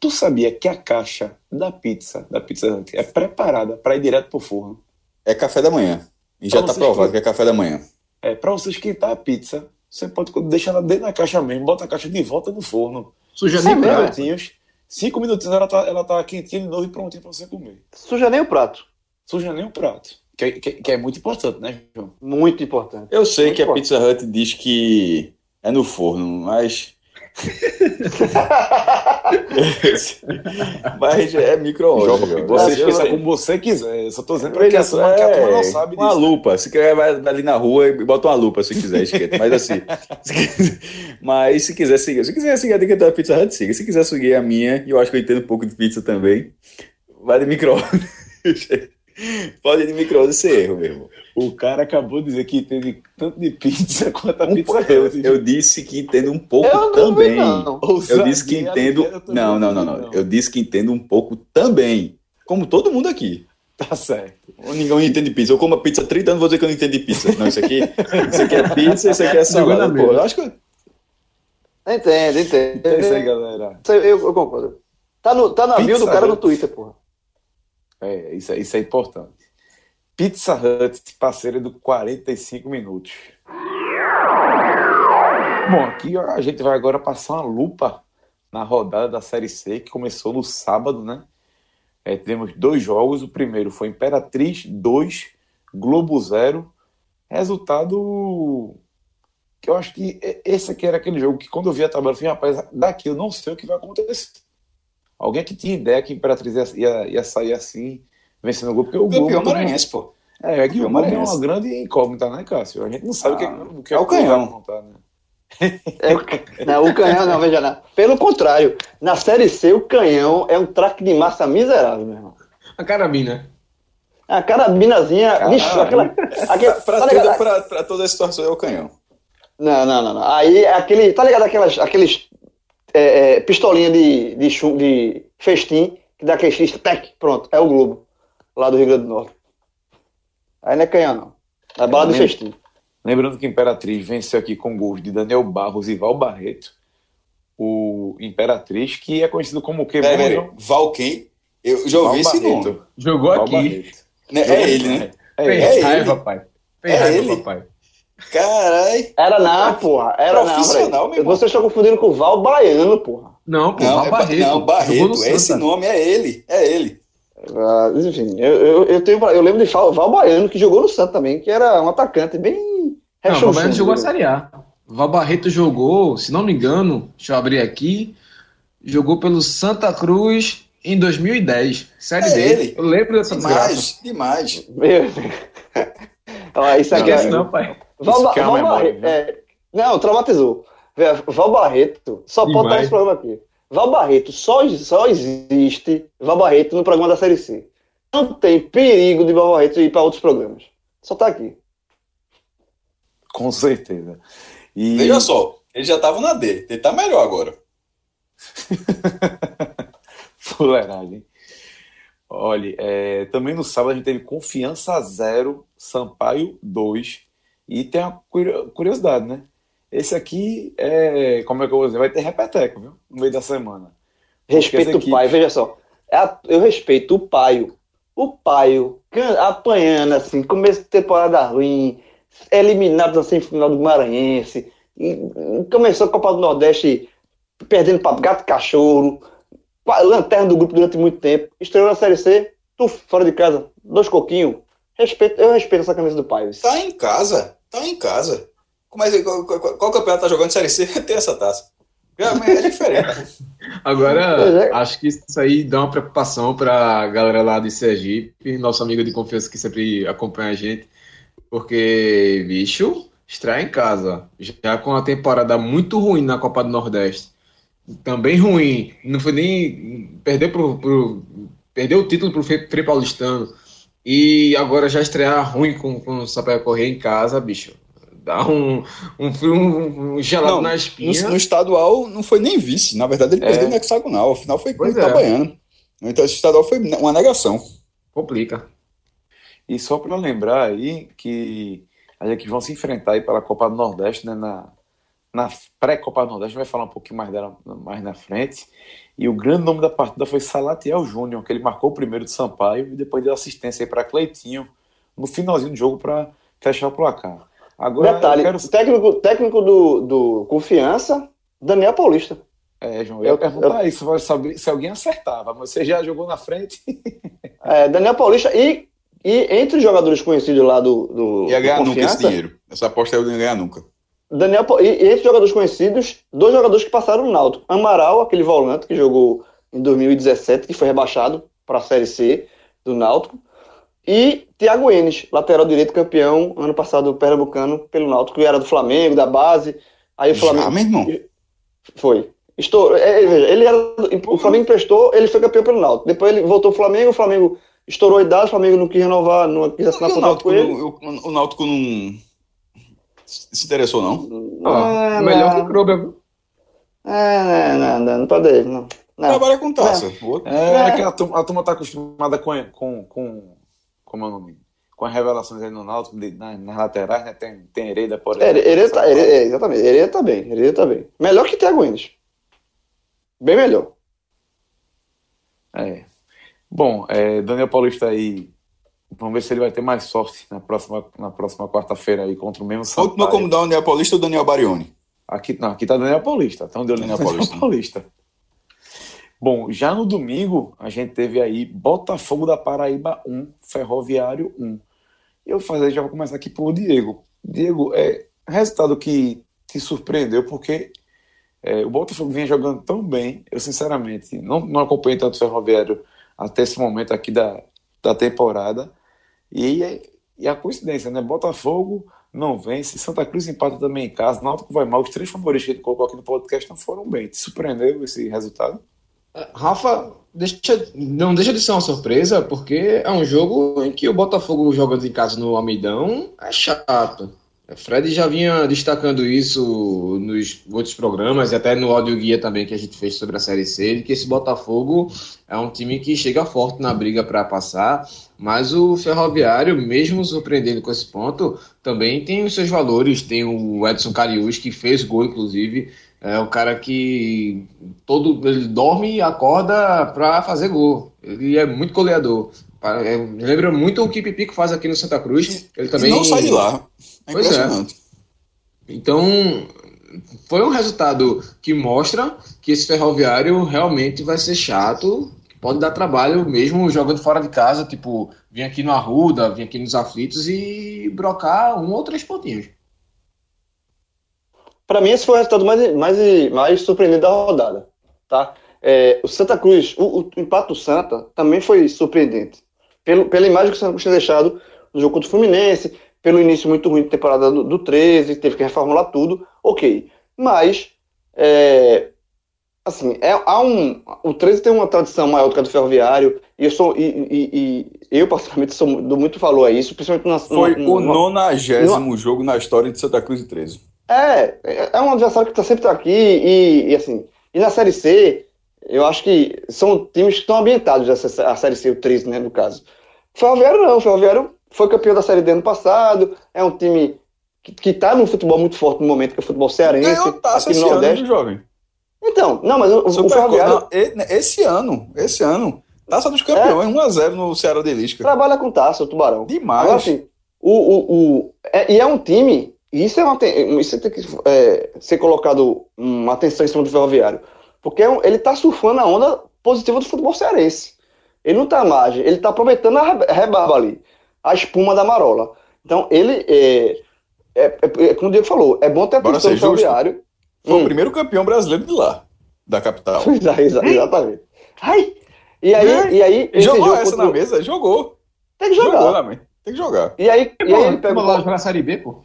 Tu sabia que a caixa da pizza, da Pizza é preparada para ir direto pro forno? É café da manhã. E já Pra tá vocês provado que- que é café da manhã. É, para você esquentar a pizza, você pode deixar ela dentro da caixa mesmo, bota a caixa de volta no forno. Suja nem prato. Minutinhos, cinco minutinhos ela tá, ela tá quentinha de novo e prontinha para você comer. Suja nem o prato. Suja nem o prato. Que, é- que- que é muito importante, né, João? Muito importante. Eu sei Muito que a bom. Pizza Hut diz que é no forno, mas. mas é micro-ondas. Você esqueça sei. como você quiser. Eu só tô dizendo para que Veja a turma, que a turma não é, sabe uma disso. lupa. Se quiser, vai ali na rua e bota uma lupa se quiser, esquenta. Mas assim. se quiser- mas se quiser seguir, se quiser seguir a dica da Pizza Hut, siga. Se quiser seguir a minha, e eu acho que eu entendo um pouco de pizza também, vai de micro-ondas. Pode ir de micro-ondas sem erro, meu irmão. O cara acabou de dizer que entende tanto de pizza quanto a Um pizza eu, eu disse que entendo um pouco Eu não também. vi, não. Eu disse que entendo. Não, não, não, não. Eu disse que entendo um pouco também. Como todo mundo aqui. Tá certo. Ninguém entende pizza. Eu como a pizza há 30 anos vou dizer que eu não entendo de pizza. Não, isso aqui, isso aqui é pizza, isso aqui é salada. Pô, eu acho que. Entende, entende. Então é isso aí, galera. Eu, eu concordo. Tá, no, tá na bio Pizza do cara no Twitter, porra. É, isso, é- isso é importante. Pizza Hut, parceira do 45 minutos. Bom, aqui a gente vai agora passar uma lupa na rodada da Série C, que começou no sábado, né? É, tivemos dois jogos. O primeiro foi Imperatriz 2, Globo 0. Resultado que eu acho que esse aqui era aquele jogo que quando eu vi a tabela, eu falei, rapaz, daqui eu não sei o que vai acontecer. Alguém que tinha ideia que a Imperatriz ia, ia, ia sair assim, vencendo o gol, porque o. Campeão todo mundo- maranhense, pô. É, é que o Campeão Globo é uma grande incógnita, né, Cássio? A gente não sabe o que, Ah, o que é o que vai canhão. contar, né? É, não, o canhão não, veja não. Pelo contrário, na Série C, o canhão é um traque de massa miserável, meu irmão. A carabina. A carabinazinha. Caralho. Bicho, aquela. aquela Pra, tá tudo, pra, pra toda a situação é o canhão. Não, não, não, não. Aí é aquele. Tá ligado aquelas, aqueles. É, é, pistolinha de, de, chum- de festim, que dá aquele X, tec, pronto, é o Globo, lá do Rio Grande do Norte. Aí não é canhão, não. É bala de Caramba. festim. Lembrando que a Imperatriz venceu aqui com gols de Daniel Barros e Val Barreto. O Imperatriz, que é conhecido como o quê? Peraí. João? Val quem? Eu já ouvi esse nome. Jogou Val aqui. Barreto. Né? É ele, né? É ele. É raiva, ele. pai. É ele. papai. Carai. Era não, porra. Era não, Profissional, irmão. Vocês estão confundindo com o Val Baiano, porra. Não, pô, Não, Val é Ba- Barreto. não, Barreto. no Esse Santa. nome é ele. É ele. Ah, enfim, eu, eu, eu, tenho, eu lembro de Val, Val Baiano, que jogou no Santos também, que era um atacante bem. Não, o Val Barreto jogou a? Série A. Val Barreto jogou, se não me engano, deixa eu abrir aqui, jogou pelo Santa Cruz em 2010. Série É D. ele. Eu lembro dessa desgraça. Demais, demais. Meu Deus. Ó, isso Não aqui esquece é. não, pai. Val, é Val memória, Barreto. é, não, traumatizou. Val Barreto, só pode estar esse programa aqui. Val Barreto só, só existe Val Barreto no programa da Série C. Não tem perigo de Val Barreto ir para outros programas. Só tá aqui. Com certeza. E Veja só, ele já tava na D. Ele tá melhor agora. Fuleiragem. Olha, é, também no sábado a gente teve Confiança 0, Sampaio 2. E tem uma curio- curiosidade, né? Esse aqui é. Como é que eu vou dizer? Vai ter repeteco, viu? No meio da semana. Respeito o pai, veja só. É Eu respeito o paio. O paio apanhando assim, começo de temporada ruim, eliminado na semifinal do Maranhense, começou a Copa do Nordeste perdendo para gato e cachorro, lanterna do grupo durante muito tempo, estreou na Série C, tu fora de casa, dois coquinhos, Respeito, eu respeito essa camisa do Paios. Tá em casa, tá em casa. Mas qual, qual, qual campeonato tá jogando Série C tem essa taça? É, mas é diferente. Agora, é. acho que isso aí dá uma preocupação pra galera lá de Sergipe, nosso amigo de confiança que sempre acompanha a gente, porque, bicho, estreia em casa, já com a temporada muito ruim na Copa do Nordeste, também ruim, não foi nem perder pro, pro perdeu o título pro Frei Paulistano e agora já estrear ruim com, com o Corrêa em casa, bicho, dá um, um um, um gelado Não, na no, espinha. no estadual não foi nem vice. Na verdade, ele É. perdeu no hexagonal. Afinal, foi com o Pois é. Itabaiano. Então, esse estadual foi uma negação. Complica. E só para lembrar aí que as equipes vão se enfrentar aí pela Copa do Nordeste, né, na, na pré-Copa do Nordeste, vai falar um pouquinho mais dela mais na frente. E o grande nome da partida foi Salatiel Júnior, que ele marcou o primeiro de Sampaio e depois deu assistência aí para Cleitinho no finalzinho do jogo para fechar o placar. Agora Detalhe, eu quero. técnico, técnico do, do Confiança, Daniel Paulista. É, João, eu ia Eu- perguntar isso, vai saber se alguém acertava, mas você já jogou na frente. É, Daniel Paulista e, e entre os jogadores conhecidos lá do, do, Ia ganhar do nunca esse dinheiro. Essa aposta eu não ia ganhar nunca. Daniel, e, e entre os jogadores conhecidos, dois jogadores que passaram no Náutico. Amaral, aquele volante que jogou em 2017, que foi rebaixado para a Série C do Náutico. E Thiago Enes, lateral direito campeão ano passado pernambucano pelo Náutico, que era do Flamengo, da base. Aí o Flamengo Já, meu irmão. Foi. Estourou. É, é, veja, ele era, o Flamengo emprestou, ele foi campeão pelo Náutico. Depois ele voltou ao Flamengo, o Flamengo estourou a idade, o Flamengo não quis renovar, não quis assinar o contrato com ele. não- o, o Náutico não se interessou, não? Ah, É, melhor não. que Krober. viu? É, não, não, não pode ir, não. Não. Trabalha com taça. O outro- É, que a turma, a turma tá acostumada com, com, com, como é o nome? Com as revelações aí no Náutico, de- nas, nas laterais, né? Tem, tem Hereda, por É, exemplo. Hereda tá, Hereda- é, exatamente, Hereda tá bem, Hereda tá bem. Melhor que Thiago Enes. Bem melhor. É. Bom, é, Daniel Paulista aí, vamos ver se ele vai ter mais sorte na próxima, na próxima quarta-feira aí contra o mesmo Sampaio. como Daniel Paulista ou Daniel Barioni? Aqui, não, aqui tá Daniel Paulista. Então deu Daniel Daniel Paulista. Paulista. Bom, já no domingo a gente teve aí Botafogo da Paraíba 1, Ferroviário 1. Eu fazer, já vou começar aqui por Diego. Diego, é resultado que te surpreendeu porque é, o Botafogo vinha jogando tão bem. Eu sinceramente não, não acompanhei tanto o Ferroviário até esse momento aqui da, da temporada. E, e a coincidência, né? Botafogo não vence, Santa Cruz empata também em casa, Náutico vai mal. Os três favoritos que ele colocou aqui no podcast não foram bem. Te surpreendeu esse resultado? Rafa, deixa, não deixa de ser uma surpresa, porque é um jogo em que o Botafogo jogando em casa no Almeidão é chato. Fred já vinha destacando isso nos outros programas e até no áudio guia também que a gente fez sobre a Série C, de que esse Botafogo é um time que chega forte na briga para passar, mas o Ferroviário, mesmo surpreendendo com esse ponto, também tem os seus valores. Tem o Edson Cariús, que fez gol, inclusive, é o cara que todo ele dorme e acorda para fazer gol. Ele é muito goleador. É, lembra muito o que Pipico faz aqui no Santa Cruz. Ele também E não sai de lá. É Pois é. impressionante. Então, foi um resultado que mostra que esse ferroviário realmente vai ser chato, pode dar trabalho mesmo jogando fora de casa, tipo, vir aqui no Arruda, vir aqui nos Aflitos e brocar um ou três pontinhos. Para mim, esse foi o resultado mais, mais, mais surpreendente da rodada. Tá? É, o Santa Cruz, o, o empate do Santa também foi surpreendente. Pelo, pela imagem que o Santa Cruz tinha deixado no jogo contra o Fluminense, pelo início muito ruim da temporada do, do 13, teve que reformular tudo, ok. Mas, é, assim, é, há um, o 13 tem uma tradição maior do que a do Ferroviário, e eu, sou, e, e- e eu particularmente, sou, dou muito valor a isso, principalmente na, Foi numa- o nonagésimo jogo na história de Santa Cruz e 13. é, é é um adversário que tá sempre aqui e, e, assim, e na Série C, eu acho que são times que estão ambientados a Série C, o 13, né, no caso. O Ferroviário não, o Ferroviário foi campeão da Série D ano passado, é um time que, que tá num futebol muito forte no momento, que é o futebol cearense, Ganhou taça aqui no esse ano, jovem. Então, não, mas o, o Ferroviário Não, e- esse ano, esse ano. Taça dos campeões, 1x0 no Ceará de Lisca. trabalha com taça, o Tubarão. Demais. Agora, assim, o, o, o, é- e é um time, e isso, é uma, isso tem que é, ser colocado uma atenção em cima do Ferroviário, porque é um- ele está surfando a onda positiva do futebol cearense. Ele não está à margem, ele está aproveitando a rebarba ali. A espuma da marola. Então, ele, é, é, é, é como o Diego falou, é bom ter atenção no ferroviário. Foi Hum. o primeiro campeão brasileiro de lá, da capital. Exa- exa- Exatamente. Ai! E aí, É. e aí esse jogou jogo essa contra- na mesa, jogou. Tem que Jogou, jogar. né, mãe? Tem que jogar. E aí, e aí ele o lá pela Série B, pô.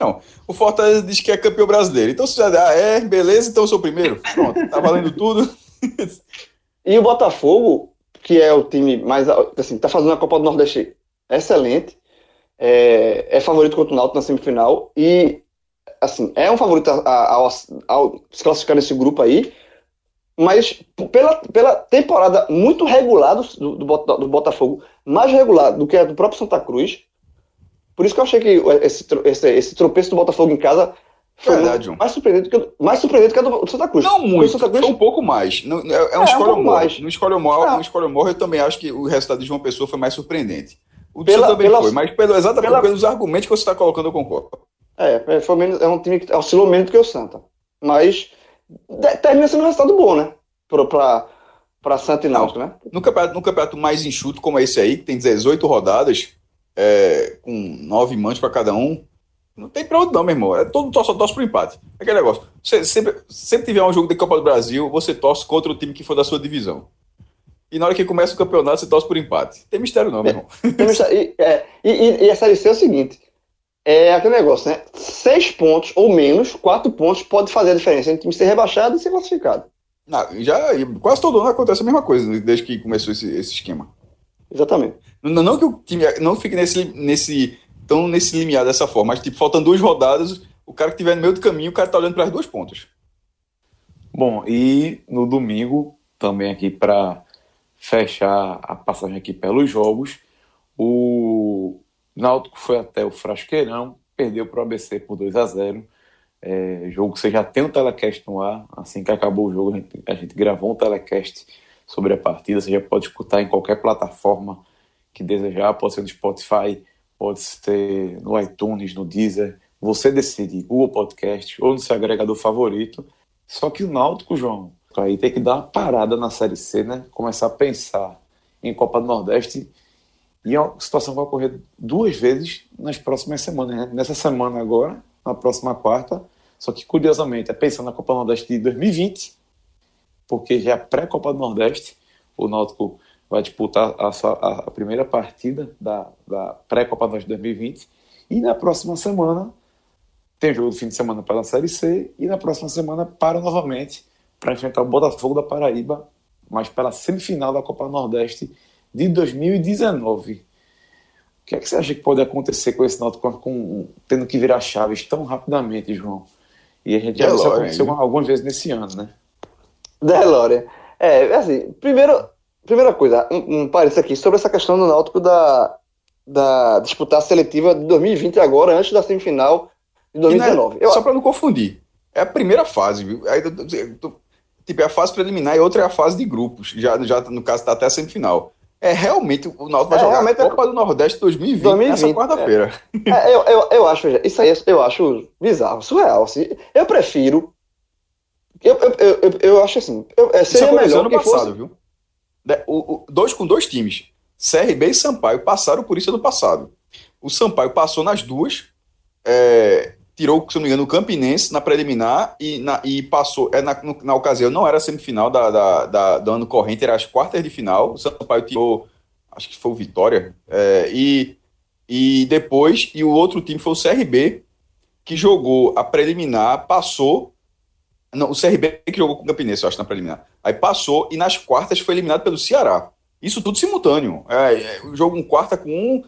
Não, o Fortaleza diz que é campeão brasileiro. Então, se já ah, é, beleza, então eu sou o primeiro. Pronto, tá valendo tudo. E o Botafogo, que é o time mais. Assim, tá fazendo a Copa do Nordeste excelente. É, é favorito contra o Náutico na semifinal. E, assim, é um favorito ao, ao se classificar nesse grupo aí. Mas pela, pela temporada muito regular do, do, do Botafogo, mais regular do que a do próprio Santa Cruz. Por isso que eu achei que esse, esse, esse tropeço do Botafogo em casa foi Verdade, mais surpreendente que, mais surpreendente que a do, Santa Cruz. Não muito, Santa Cruz foi um pouco mais. Não, é, é É, um um escolha morre. mais. No escolha morre, no morre, eu também acho que o resultado de João Pessoa foi mais surpreendente. O Pela- também pela- foi, mas pelo, exatamente pela- pelos argumentos que você está colocando, eu concordo. É, é, foi menos, é um time que oscilou menos do que o Santa. Mas de- termina sendo um resultado bom, né? Pra, pra Santa e Náutico, né? No campeonato, no campeonato mais enxuto como esse aí, que tem 18 rodadas, é, com nove manches para cada um, não tem pra onde não, meu irmão. É todo torce, torce pro empate. É aquele negócio. Você sempre, sempre tiver um jogo de Copa do Brasil, você torce contra o time que for da sua divisão. E na hora que começa o campeonato, você torce por empate. Tem mistério não, meu irmão. Temos- E, é, e, e- e a Série C é o seguinte: é aquele negócio, né? Seis pontos ou menos, quatro pontos pode fazer a diferença entre o time ser rebaixado e ser classificado. Não, já, quase todo ano acontece a mesma coisa, desde que começou esse, esse esquema. Exatamente. Não, não que o time não fique nesse, nesse, tão nesse limiar dessa forma, mas tipo, faltam duas rodadas, o cara que estiver no meio do caminho, o cara tá olhando para as duas pontas. Bom, e no domingo, também aqui para fechar a passagem aqui pelos jogos, o Náutico foi até o Frasqueirão, perdeu para o ABC por 2 a 0 é, jogo que você já tem um telecast no ar, assim que acabou o jogo, a gente, a gente gravou um telecast sobre a partida, você já pode escutar em qualquer plataforma que desejar, pode ser no Spotify, pode ser no iTunes, no Deezer, você decide, Google Podcast ou no seu agregador favorito. Só que o Náutico, João, aí tem que dar uma parada na Série C, né? Começar a pensar em Copa do Nordeste e é uma situação vai ocorrer duas vezes nas próximas semanas, né? Nessa semana agora, na próxima quarta, só que curiosamente é pensando na Copa do Nordeste de 2020, porque já é pré-Copa do Nordeste, o Náutico vai disputar a, sua, a primeira partida da, da pré-Copa do Nordeste 2020 e na próxima semana tem jogo do fim de semana pela Série C e na próxima semana para novamente para enfrentar o Botafogo da Paraíba, mas pela semifinal da Copa Nordeste de 2019. O que é que você acha que pode acontecer com esse Náutico com, com- tendo que virar chaves tão rapidamente, João? E a gente já viu isso aconteceu algumas vezes nesse ano, né? Delória. É, assim, primeiro, primeira coisa, um, um parênteses aqui sobre essa questão do Náutico da, da disputar a seletiva de 2020 agora, antes da semifinal de E não é- 2019. Eu, só para não confundir, é a primeira fase, viu? Aí, tu- tu- tipo, é a fase preliminar e outra é a fase de grupos, já, já no caso está até a semifinal. É realmente, o Náutico vai É, jogar a é- Copa do Nordeste 2020, 2020, nessa quarta-feira. é, eu, eu, eu acho, isso aí eu acho bizarro, surreal. Assim, eu prefiro. Eu, eu, eu, eu, acho assim, eu, é, seria melhor ano que passado, fosse. viu? O- o- dois com dois times. CRB e Sampaio passaram por isso ano passado. O Sampaio passou nas duas, é, tirou, se não me engano, o Campinense na preliminar e, na- e passou. É, na, na ocasião não era semifinal da, da, da- do ano corrente, era as quartas de final. O Sampaio tirou, acho que foi o Vitória. é, e, e depois, e o outro time foi o CRB, que jogou a preliminar, passou. Não, o CRB que jogou com o Campinense, eu acho, na preliminar. Aí passou e nas quartas foi eliminado pelo Ceará. Isso tudo simultâneo. É, é, jogo um quarta com um,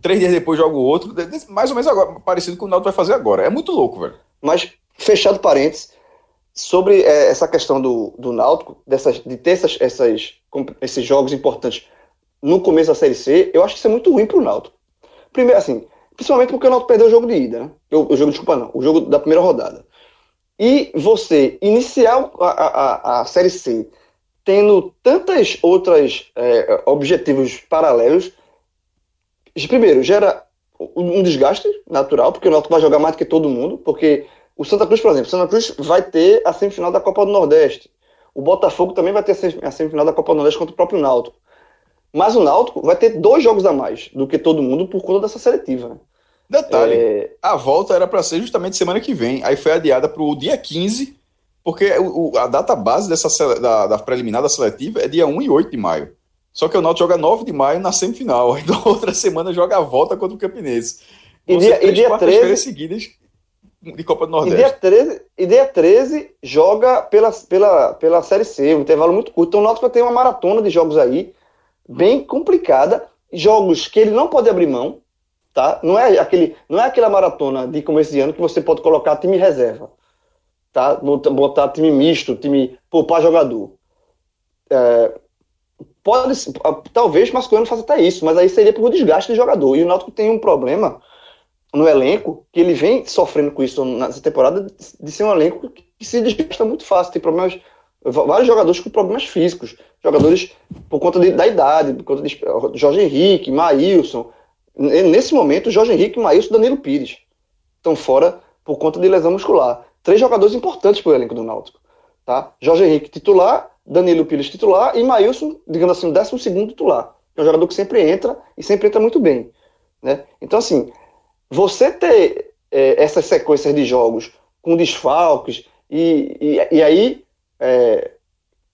três dias depois joga o outro. Mais ou menos agora, parecido com o Náutico vai fazer agora. É muito louco, velho. Mas, fechado parênteses, sobre é, essa questão do, do Náutico, dessas, de ter essas, essas, esses jogos importantes no começo da Série C, eu acho que isso é muito ruim pro Náutico. Primeiro, assim, principalmente porque o Náutico perdeu o jogo de ida, né? O, o jogo, desculpa, não, o jogo da primeira rodada. E você iniciar a, a, a- a Série C tendo tantas outras é, objetivos paralelos, primeiro, gera um desgaste natural, porque o Náutico vai jogar mais do que todo mundo, porque o Santa Cruz, por exemplo, o Santa Cruz vai ter a semifinal da Copa do Nordeste. O Botafogo também vai ter a sem- a semifinal da Copa do Nordeste contra o próprio Náutico. Mas o Náutico vai ter dois jogos a mais do que todo mundo por conta dessa seletiva. Né? Detalhe, É, a volta era para ser justamente semana que vem, aí foi adiada para o dia 15, porque o, a data base dessa, da, da preliminar da seletiva é dia 1 e 8 de maio. Só que o Náutico joga 9 de maio na semifinal, aí na outra semana joga a volta contra o Campinense. E dia- e dia quartas-feiras 13 seguidas de Copa do E dia, Nordeste. 13, e dia 13 joga pela, pela, pela Série C, um intervalo muito curto. Então o Náutico vai ter uma maratona de jogos aí, bem complicada. Jogos que ele não pode abrir mão, tá? Não é, aquele, não é aquela maratona de começo de ano que você pode colocar time reserva, tá? Botar, botar time misto, time poupar jogador. É, pode, talvez Mascoano faça até isso, mas aí seria por desgaste de jogador. E o Náutico tem um problema no elenco, que ele vem sofrendo com isso nessa temporada, de ser um elenco que se desgasta muito fácil. Tem problemas, vários jogadores com problemas físicos, jogadores por conta de- da idade, por conta de Jorge Henrique, Maílson. Nesse momento, Jorge Henrique, Maílson e Danilo Pires estão fora por conta de lesão muscular. Três jogadores importantes para o elenco do Náutico. Tá? Jorge Henrique titular, Danilo Pires titular e Maílson, digamos assim, o décimo segundo titular. É um jogador que sempre entra e sempre entra muito bem. Né? Então, assim, você ter é, essas sequências de jogos com desfalques e, e, e aí é,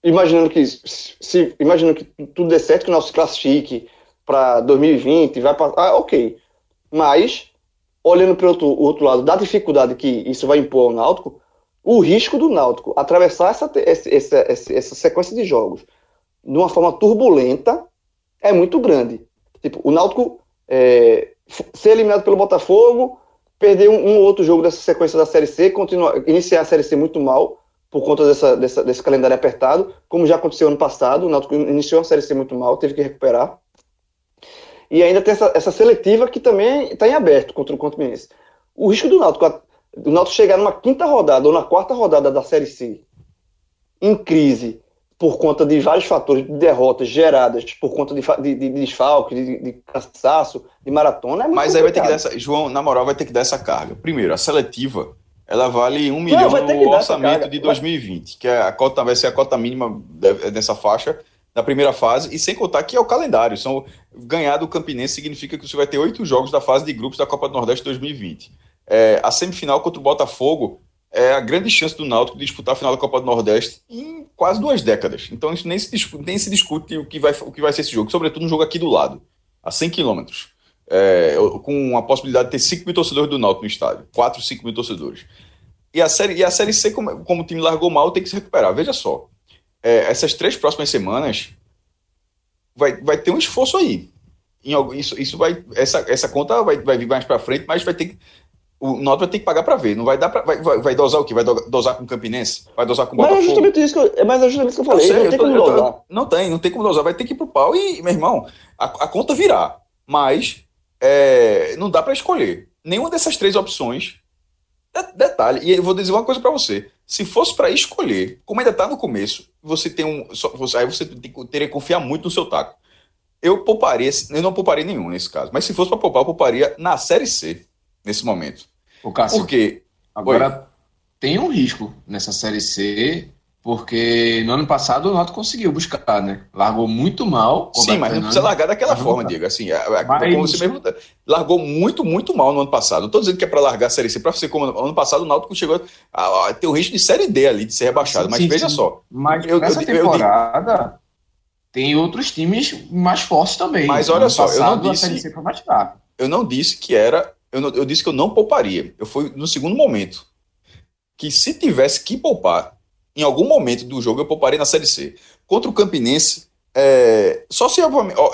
imaginando que se imaginando que tudo dê certo que o nosso classifique para 2020 vai para ah, ok mas olhando para outro outro lado da dificuldade que isso vai impor ao Náutico o risco do Náutico atravessar essa essa, essa, essa sequência de jogos de uma forma turbulenta é muito grande tipo o Náutico é, ser eliminado pelo Botafogo, perder um, um ou outro jogo dessa sequência da Série C, continuar, iniciar a Série C muito mal, por conta dessa, dessa, desse calendário apertado, como já aconteceu ano passado, o Náutico iniciou a Série C muito mal, teve que recuperar. E ainda tem essa, essa seletiva que também está em aberto contra o Campinense. O risco do Náutico, do Náutico chegar numa quinta rodada ou na quarta rodada da Série C, em crise, por conta de vários fatores de derrotas geradas por conta de, de, de, de desfalque, de, de cansaço, de maratona, é Mas aí vai ter que dar complicado. essa. João, na moral, vai ter que dar essa carga. Primeiro, a seletiva, ela vale um milhão ter que no orçamento de 2020, que é a cota, vai ser a cota mínima de- dessa faixa da primeira fase, e sem contar que é o calendário. São, ganhar do Campinense significa que você vai ter oito jogos da fase de grupos da Copa do Nordeste 2020. É, a semifinal contra o Botafogo é a grande chance do Náutico de disputar a final da Copa do Nordeste em quase duas décadas. Então isso nem se discute, nem se discute o, que vai, o que vai ser esse jogo, sobretudo um jogo aqui do lado, a 100 quilômetros. É, com a possibilidade de ter 5 mil torcedores do Náutico no estádio. 4, 5 mil torcedores. E a Série, e a série C, como, como o time largou mal, tem que se recuperar. Veja só, é, essas três próximas semanas vai, vai ter um esforço aí. Em isso, isso vai, essa, essa conta vai, vai vir mais para frente, mas vai ter que, o Náutico vai ter que pagar para ver. Não vai dar pra, vai, vai, vai dosar o quê? Vai do- dosar com o Campinense? Vai dosar com o Mas é Botafogo? justamente isso que eu, mas é justamente isso que eu falei. Eu sei, não eu tem tô- como eu tô- dosar. Não tem, não tem como dosar. Vai ter que ir pro pau e, meu irmão, a, a conta virá. Mas é, não dá para escolher. Nenhuma dessas três opções. de- Detalhe, e eu vou dizer uma coisa para você. Se fosse para escolher, como ainda tá no começo, você tem um. só- você- aí você teria que confiar muito no seu taco. Eu pouparia, eu não pouparia nenhum nesse caso. Mas se fosse para poupar, eu pouparia na Série C, nesse momento. O Cássio, Por quê? agora tem um risco nessa Série C, porque no ano passado o Náutico conseguiu buscar, né? Largou muito mal. Sim, Roberto mas não precisa largar daquela forma, voltar. Diego. Assim, é- é- Mas- como você mesmo largou muito, muito mal no ano passado. Não estou dizendo que é para largar a Série C, para ser como ano passado o Náutico chegou a, ter o risco de Série D ali, de ser rebaixado. Sim, mas sim, veja sim. só, Mas Eu- nessa eu- eu digo- temporada tem outros times mais fortes também. Mas olha só, eu não passado, disse- A Série C foi mais fraca. eu não disse que era. Eu, não- eu disse que eu não pouparia. Eu fui no segundo momento. Que se tivesse que poupar, em algum momento do jogo, eu pouparia na Série C. Contra o Campinense, é, só se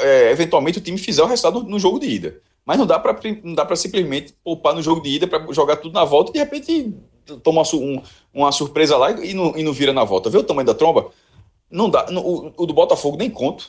é, eventualmente o time fizer o resultado no, jogo de ida. Mas não dá para simplesmente poupar no jogo de ida para jogar tudo na volta e de repente toma uma, su- um- uma surpresa lá e não, e não vira na volta. Vê o tamanho da tromba? Não dá. o, o do Botafogo nem conto.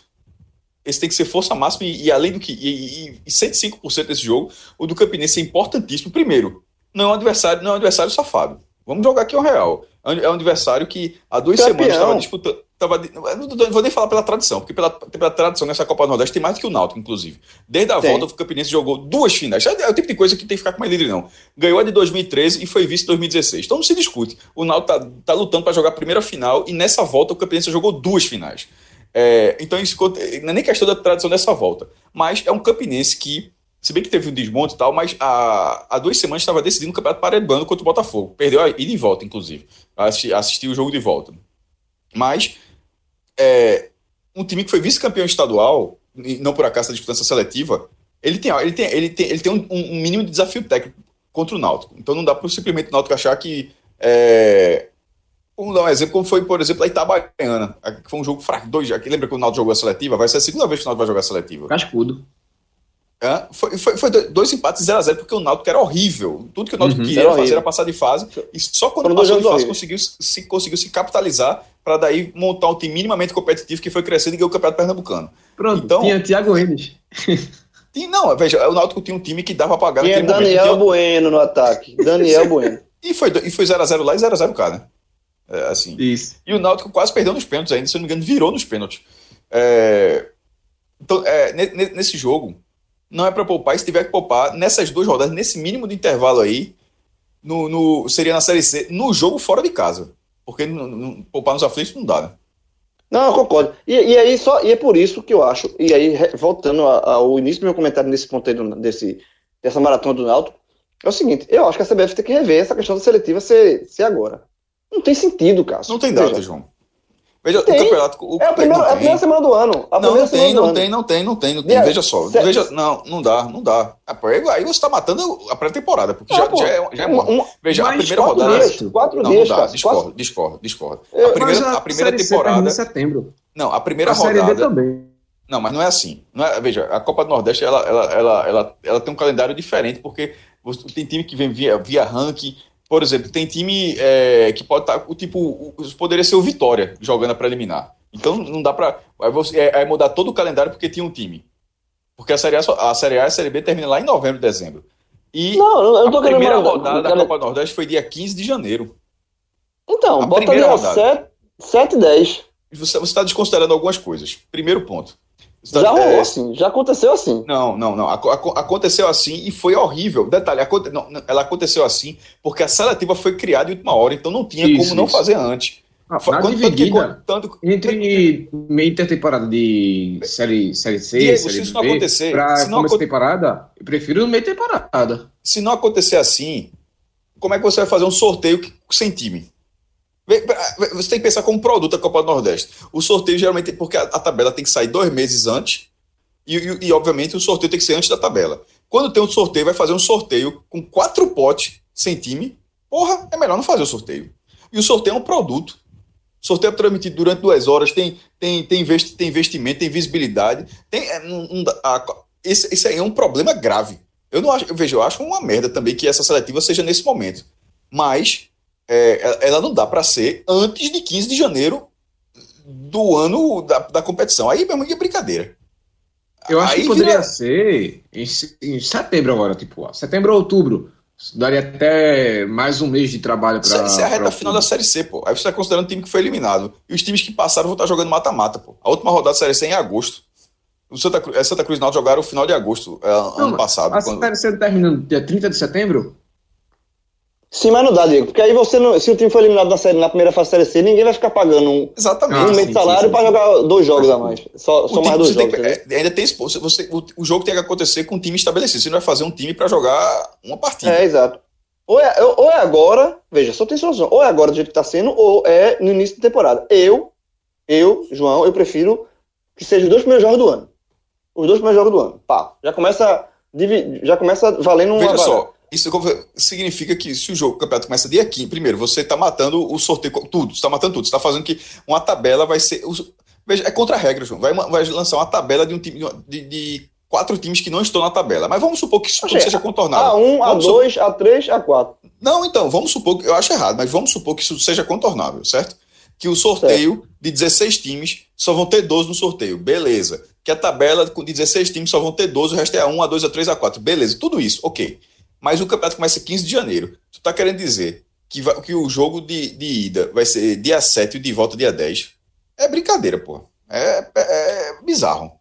Esse tem que ser força máxima e, e além do que. E, e, e 105% desse jogo, o do Campinense é importantíssimo. Primeiro, não é um adversário, não é um adversário safado. Vamos jogar aqui o real. É um adversário que há duas Campeão. semanas estava disputando. Tava, não vou nem falar pela tradição, porque pela, pela tradição nessa Copa do Nordeste tem mais do que o Náutico, inclusive. Desde a Tem. volta, o Campinense jogou duas finais. É, é o tipo de coisa que tem que ficar com mais líder, não. Ganhou a de 2013 e foi vice em 2016. Então não se discute. O Náutico tá, tá lutando para jogar a primeira final e nessa volta o Campinense jogou duas finais. É, então, isso não é nem questão da tradição dessa volta. Mas é um campinense que, se bem que teve um desmonte e tal, mas há, há duas semanas estava decidindo o Campeonato Paraibano contra o Botafogo. Perdeu a ida e volta, inclusive. Assisti, assisti o jogo de volta. Mas é, um time que foi vice-campeão estadual, não por acaso a disputança seletiva, ele tem, ele tem, ele tem, ele tem um, um mínimo de desafio técnico contra o Náutico. Então não dá para simplesmente o Náutico achar que. É, vamos dar um exemplo, como foi, por exemplo, a Itabaiana, que foi um jogo fraco. Dois, aqui, lembra que o Náutico jogou a seletiva? Vai ser a segunda vez que o Náutico vai jogar a seletiva. Cascudo. Hã? Foi, foi, foi dois empates 0x0 porque o Náutico era horrível. Tudo que o Náutico Uhum. queria Era fazer horrível. era passar de fase. E só quando Foram passou de fase conseguiu se, conseguiu se capitalizar para daí montar um time minimamente competitivo que foi crescendo e ganhou o Campeonato Pernambucano. Pronto, Então- tinha Thiago Reis. E não, veja, o Náutico tinha um time que dava pra pagar Tinha naquele momento. Daniel Tinha- Bueno no ataque. Daniel Bueno. E e foi 0x0 lá e 0x0 cá, né? É, assim. Isso. E o Náutico quase perdeu nos pênaltis ainda, se eu não me engano, virou nos pênaltis. É, Então, é, ne- ne- nesse jogo, não é para poupar, e se tiver que poupar, nessas duas rodadas, nesse mínimo de intervalo aí, no, no- seria na Série C, no jogo fora de casa. Porque no- no- poupar nos aflitos não dá, né? Não, eu concordo. E, e aí só, e é por isso que eu acho, e aí voltando ao início do meu comentário nesse ponto aí do- desse, dessa maratona do Náutico, é o seguinte, eu acho que a CBF tem que rever essa questão da seletiva ser, ser agora. Não tem sentido, Cássio. Não tem Veja, data, João. Veja, Tem. o campeonato. O, É a, primeira, é a primeira semana do ano. A Não, não tem, não tem, não tem, não tem, não tem. Veja só, veja, não, não dá, não dá. Ah, Aí você está matando a pré-temporada, porque Não, já, pô, já é, já é um- Veja, a primeira quatro rodada. dias, quatro não, dias, não dá, Cássio, discordo, quatro- discordo, discordo. Eu- A primeira, Mas a primeira temporada. em setembro. Não, a primeira a Série D rodada. também. Não, mas não é assim. Não é- veja, a Copa do Nordeste ela, ela, ela, ela, ela tem um calendário diferente, porque você- tem time que vem via, via ranking. Por exemplo, tem time é, que pode estar. o tipo, poderia ser o Vitória jogando a preliminar. Então não dá pra. Aí, você, é, aí mudar todo o calendário porque tinha um time. Porque a Série A, a Série A e a Série B termina lá em novembro, dezembro. E Não, a primeira mandar- rodada da Copa do Nordeste foi dia 15 de janeiro. Então, a bota ali rodada. 7, 7 e 10. Você está desconsiderando algumas coisas. Primeiro ponto. Tá- Já rolou é, assim, já aconteceu assim. Não, não, não. Aco- aco- aconteceu assim e foi horrível. Detalhe, aconte- não, não, ela aconteceu assim porque a seletiva foi criada em última hora, então não tinha Isso, como não isso. fazer antes. Ah, Na quanto- tanto que- dividida, tanto- entre meia intertemporada de série, série C, Diego, série se isso não B, acontecer, pra se não começo aconte- temporada, eu prefiro meia temporada. se não acontecer assim, como é que você vai fazer um sorteio que- sem time? Você tem que pensar como produto a Copa do Nordeste. O sorteio geralmente, porque a, tabela tem que sair dois meses antes, e, e- e, obviamente o sorteio tem que ser antes da tabela. Quando tem um sorteio, vai fazer um sorteio com quatro potes sem time. Porra, é melhor não fazer o sorteio. E o sorteio é um produto. O sorteio é transmitido durante duas horas, tem, tem, tem, investi- tem investimento, tem visibilidade. Tem, é, não- não dá- a- esse, esse aí é um problema grave. Eu não acho, eu vejo, eu acho uma merda também que essa seletiva seja nesse momento. Mas é, ela- não dá para ser antes de 15 de janeiro do ano da, da competição. Aí mesmo é brincadeira. Eu acho Aí que poderia vira- ser em, em setembro agora, tipo, ó, setembro ou outubro. Daria até mais um mês de trabalho para. isso é a reta final da Série C, pô. Aí você está considerando o time que foi eliminado. E os times que passaram vão estar jogando mata-mata, pô. A última rodada da Série C é em agosto. O Santa, Cruz, é Santa Cruz e Náutico jogaram o final de agosto, é, ano passado. A quando- série C termina no dia 30 de setembro? Sim, mas não dá, Diego. Porque aí você não, se o time for eliminado na, série, na primeira fase da Série C, ninguém vai ficar pagando um, Exatamente. Ah, um mês sim, de salário para jogar dois jogos a mais. Só, O só time- mais dois tem jogos. que- entendeu? é, ainda tem esse- você, o, o jogo tem que acontecer com um time estabelecido. Você não vai fazer um time para jogar uma partida. É, exato. Ou é, ou é agora, veja, só tem solução. Ou é agora do jeito que tá sendo, ou é no início da temporada. Eu, eu, João, eu prefiro que seja os dois primeiros jogos do ano. Os dois primeiros jogos do ano. Pá, já começa, já começa valendo uma Veja só, isso significa que se o jogo o campeonato começa dia 15, primeiro, você está matando o sorteio, tudo, você está matando tudo, você está fazendo que uma tabela vai ser. Veja, é contra a regra, João. Vai, vai lançar uma tabela de um time de, de quatro times que não estão na tabela. Mas vamos supor que isso tudo Achei, seja contornável. A1, Vamos A2, A3, A4. Não, então, vamos supor que. Eu acho errado, mas vamos supor que isso seja contornável, certo? Que o sorteio de 16 times só vão ter 12 no sorteio. Beleza. Que a tabela de 16 times só vão ter 12, o resto é A1, A2, A3, A4. Beleza, tudo isso, ok. Mas o campeonato começa 15 de janeiro. Tu tá querendo dizer que, vai- que o jogo de, de ida vai ser dia 7 e de volta dia 10? É brincadeira, pô. É, é- é bizarro.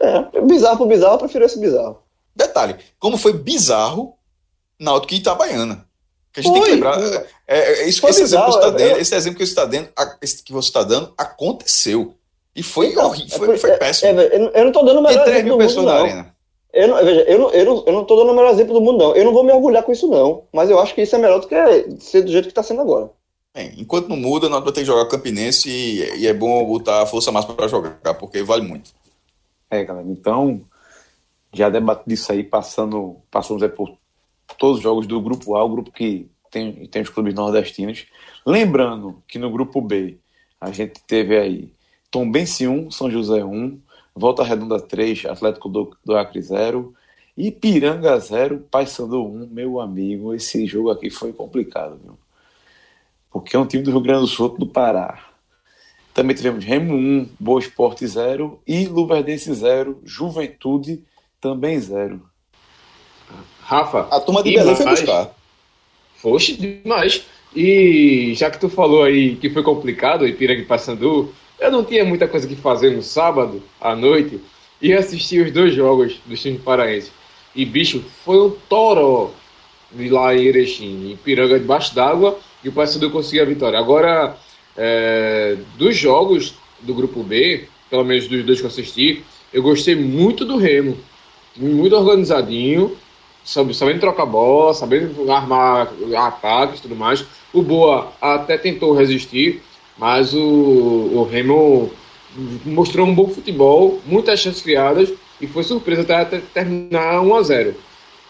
É, bizarro por bizarro, eu prefiro esse bizarro. Detalhe, como foi bizarro Náutico e Itabaiana. Que a gente tem que lembrar. foi. É, é isso, esse, exemplo que bizarro, você tá é- dando, é- esse exemplo que você está dando, que você está dando, aconteceu. E foi Então, horrível, é foi, foi é- péssimo. é, eu, não- eu tô dando o melhor 3 exemplo mil do mundo, pessoas na não. arena. Eu não, veja, eu não, eu, não, eu não tô dando o melhor exemplo do mundo, não. Eu não vou me orgulhar com isso, não. Mas eu acho que isso é melhor do que ser do jeito que tá sendo agora. Bem, enquanto não muda, nós vamos ter que jogar Campinense e, e é bom botar a força máxima para jogar, porque vale muito. É, galera, então, já debatido isso aí, passando, passamos aí por todos os jogos do grupo A, o grupo que tem, tem os clubes nordestinos. Lembrando que no grupo B, a gente teve aí Tombense 1, São José 1, Volta Redonda 3, Atlético do, do Acre 0, Ipiranga 0, Paysandu 1. Meu amigo, esse jogo aqui foi complicado, viu? Porque é um time do Rio Grande do Sul, do Pará. Também tivemos Remo 1, Boa Esporte 0 e Luverdense 0, Juventude também 0. Rafa, A turma de Belém foi buscar. Foxe, demais. E já que tu falou aí que foi complicado, Ipiranga e Paysandu, eu não tinha muita coisa que fazer no sábado à noite e assisti os dois jogos do time paraense. E, bicho, foi um toró de lá em Erechim. Ipiranga debaixo d'água e o Paysandu conseguiu a vitória. Agora, é, dos jogos do Grupo B, pelo menos dos dois que eu assisti, eu gostei muito do Remo. Muito organizadinho, sabe- sabendo trocar bola, sabendo armar ataques e tudo mais. O Boa até tentou resistir, mas o, o Remo mostrou um bom futebol, muitas chances criadas e foi surpresa até, terminar 1 a 0.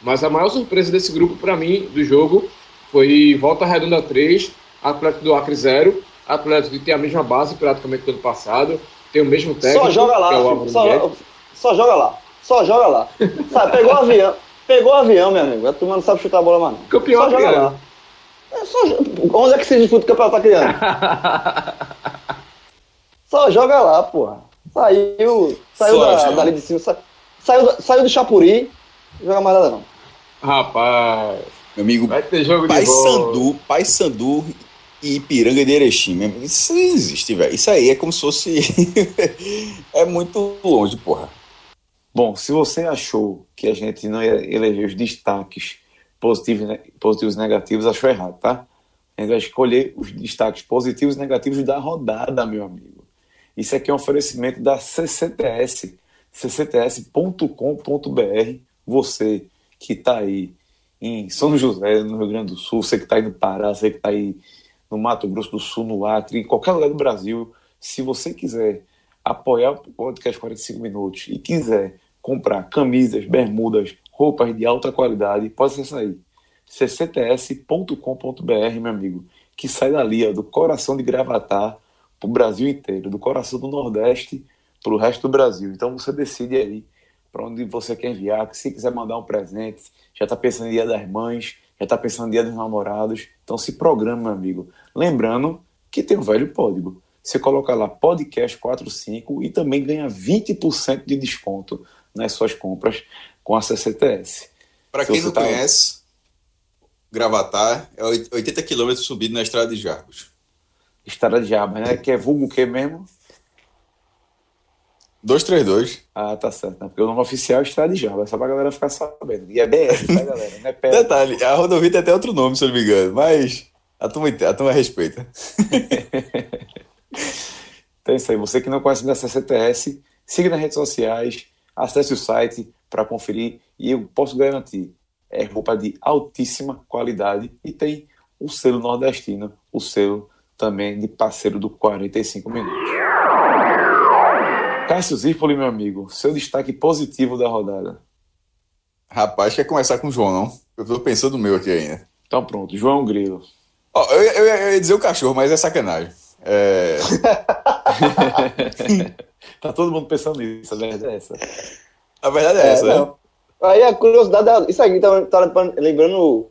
Mas a maior surpresa desse grupo para mim do jogo foi Volta Redonda 3, Atlético do Acre 0, Atlético que tem a mesma base praticamente do ano passado, tem o mesmo técnico, Só joga lá, é só, só joga lá. Só joga lá. Sabe, pegou o avião. Pegou o avião, meu amigo. A turma não sabe chutar a bola mais não. Campeão Só joga lá. É só, onde é que se disputa o campeonato tá criando? Só joga lá, porra. Saiu, saiu Só da, dali de cima. sa- Saiu, saiu do Chapuri. Não joga mais nada, não. Rapaz, Meu amigo, vai ter jogo de bola. Paysandu, Paysandu e Ipiranga de Erechim. Isso não existe, velho. Isso aí é como se fosse. é muito longe, porra. Bom, se você achou que a gente não ia eleger os destaques positivos, ne- positivos e negativos, achou errado, tá? A gente vai escolher os destaques positivos e negativos da rodada, meu amigo. Isso aqui é um oferecimento da CCTS, ccts.com.br. Você que está aí em São José, no Rio Grande do Sul, você que está aí no Pará, você que está aí no Mato Grosso do Sul, no Acre, em qualquer lugar do Brasil, se você quiser apoiar o podcast 45 minutos e quiser comprar camisas, bermudas, roupas de alta qualidade, pode acessar aí ccts.com.br, meu amigo, que sai dali, ó, do coração de Gravatar para o Brasil inteiro, do coração do Nordeste para o resto do Brasil. Então você decide aí para onde você quer enviar, se quiser mandar um presente, já está pensando em Dia das Mães, já está pensando em Dia dos Namorados, então se programa, meu amigo. Lembrando que tem o velho código. Você coloca lá podcast45 e também ganha 20% de desconto nas suas compras com a CCTS. Se quem não tá- conhece, Gravatar é 80 quilômetros subido na estrada de Jarbos. Estrada de Jabas, né? Que é vulgo o quê mesmo? 232. Ah, tá certo, né? Porque o nome oficial é Estrada de Jabas, só pra galera ficar sabendo. E é BR, tá, galera? Não é. Detalhe, a rodovia tem até outro nome, se eu não me engano, mas a turma, a turma respeita. Então é isso aí. Você que não conhece da CCTS, siga nas redes sociais, acesse o site para conferir e eu posso garantir, é roupa de altíssima qualidade e tem o selo nordestino, o selo também de parceiro do 45 minutos. Cássio Zirpoli, meu amigo, seu destaque positivo da rodada. Rapaz, quer começar com o João, não? Eu tô pensando no meu aqui ainda. Então pronto, João Grilo. Ó, eu, eu- eu ia dizer o cachorro, mas é sacanagem. É, Tá todo mundo pensando nisso, a verdade é essa. a verdade é, É, essa, né? não. Aí a curiosidade, é- isso aqui tá, tá lembrando o,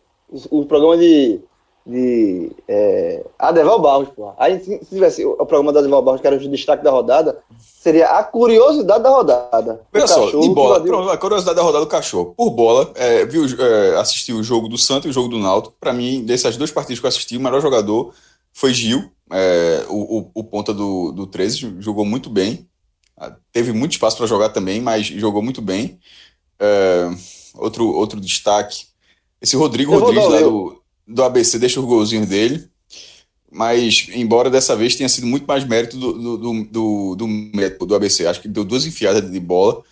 o programa de, de é, Adeval Barros, pô. Aí se, se tivesse o, o programa da Adeval Barros, que era o destaque da rodada, seria a curiosidade da rodada. Olha só, cachorro de bola, a curiosidade da rodada do cachorro. Por bola, é, viu, é, assisti o jogo do Santos e o jogo do Náutico. Pra mim, dessas duas partidas que eu assisti, o melhor jogador foi Gil, é, o, o, o ponta do, do 13, jogou muito bem. Ah, Teve muito espaço para jogar também, mas jogou muito bem. É, outro, outro destaque, esse Rodrigo Rodrigues lá do, do ABC deixa os golzinhos dele. Mas, embora dessa vez tenha sido muito mais mérito do, do, do, do, do, do ABC. Acho que deu duas enfiadas de bola.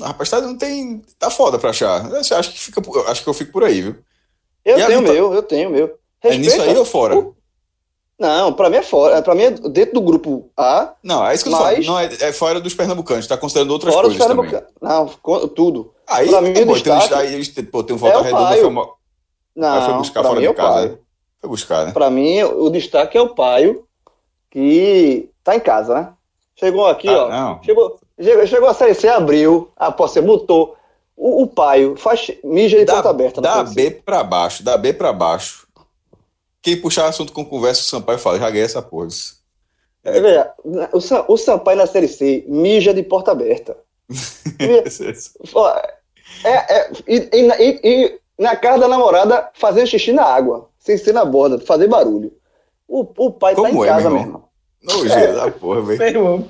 Rapaz, tá, não tem. Tá foda pra achar. Eu acho que, fica, acho que eu fico por aí, viu? Eu E tenho o Vita- meu, eu tenho o meu. É nisso aí ou fora? o- Não, pra mim é fora. Pra mim é dentro do grupo A, Não, é isso que eu falando. Não, é, é fora dos pernambucanos. Tá considerando outras fora dos coisas também. Pernambucanos. Não, tudo. Aí, Pra mim, pô, o tem, um, destaque aí eles têm- pô, tem um volta é o redonda. Paio. Foi, uma- Não, foi buscar fora mim de é casa, Paio. foi buscar, né? Pra mim, o destaque é o Paio, que tá em casa, né? Chegou aqui, Ah, ó. não. Chegou, chegou, a Série C, abriu, após você mutou. O, o Paio faz mija de porta aberta da. B pra baixo, da B pra baixo. Quem puxar assunto com conversa, o Sampaio fala, já ganhei essa porra. É, veja, o, Sa- o Sampaio na Série C mija de porta aberta. Ó, É, é, e, e na- e- na casa da namorada fazendo xixi na água, sem ser na borda, fazer barulho. O, o pai tá Como em é, casa meu irmão? mesmo. Nojeira da porra, velho. Irmão.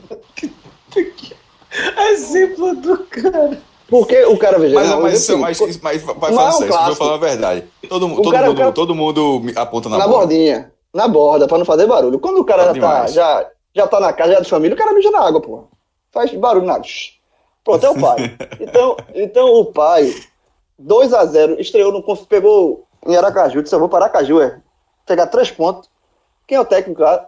Exemplo do cara. Porque o cara, veja, Mas, não, mas, assim, mas, mas, mas vai falar sério, eu vou falar a verdade. Todo, todo, cara- mundo, cara- todo mundo aponta na, na bola. bordinha, na borda, pra não fazer barulho. Quando o cara Tá já, tá, já, já tá na casa, já é de família, o cara mija na água, pô. Faz barulho na água. Pronto, é o pai. Então, então o pai, 2 a 0 estreou no conf- pegou em Aracaju, disse, eu vou para Aracaju, é. Pegar três pontos. Quem é o técnico lá?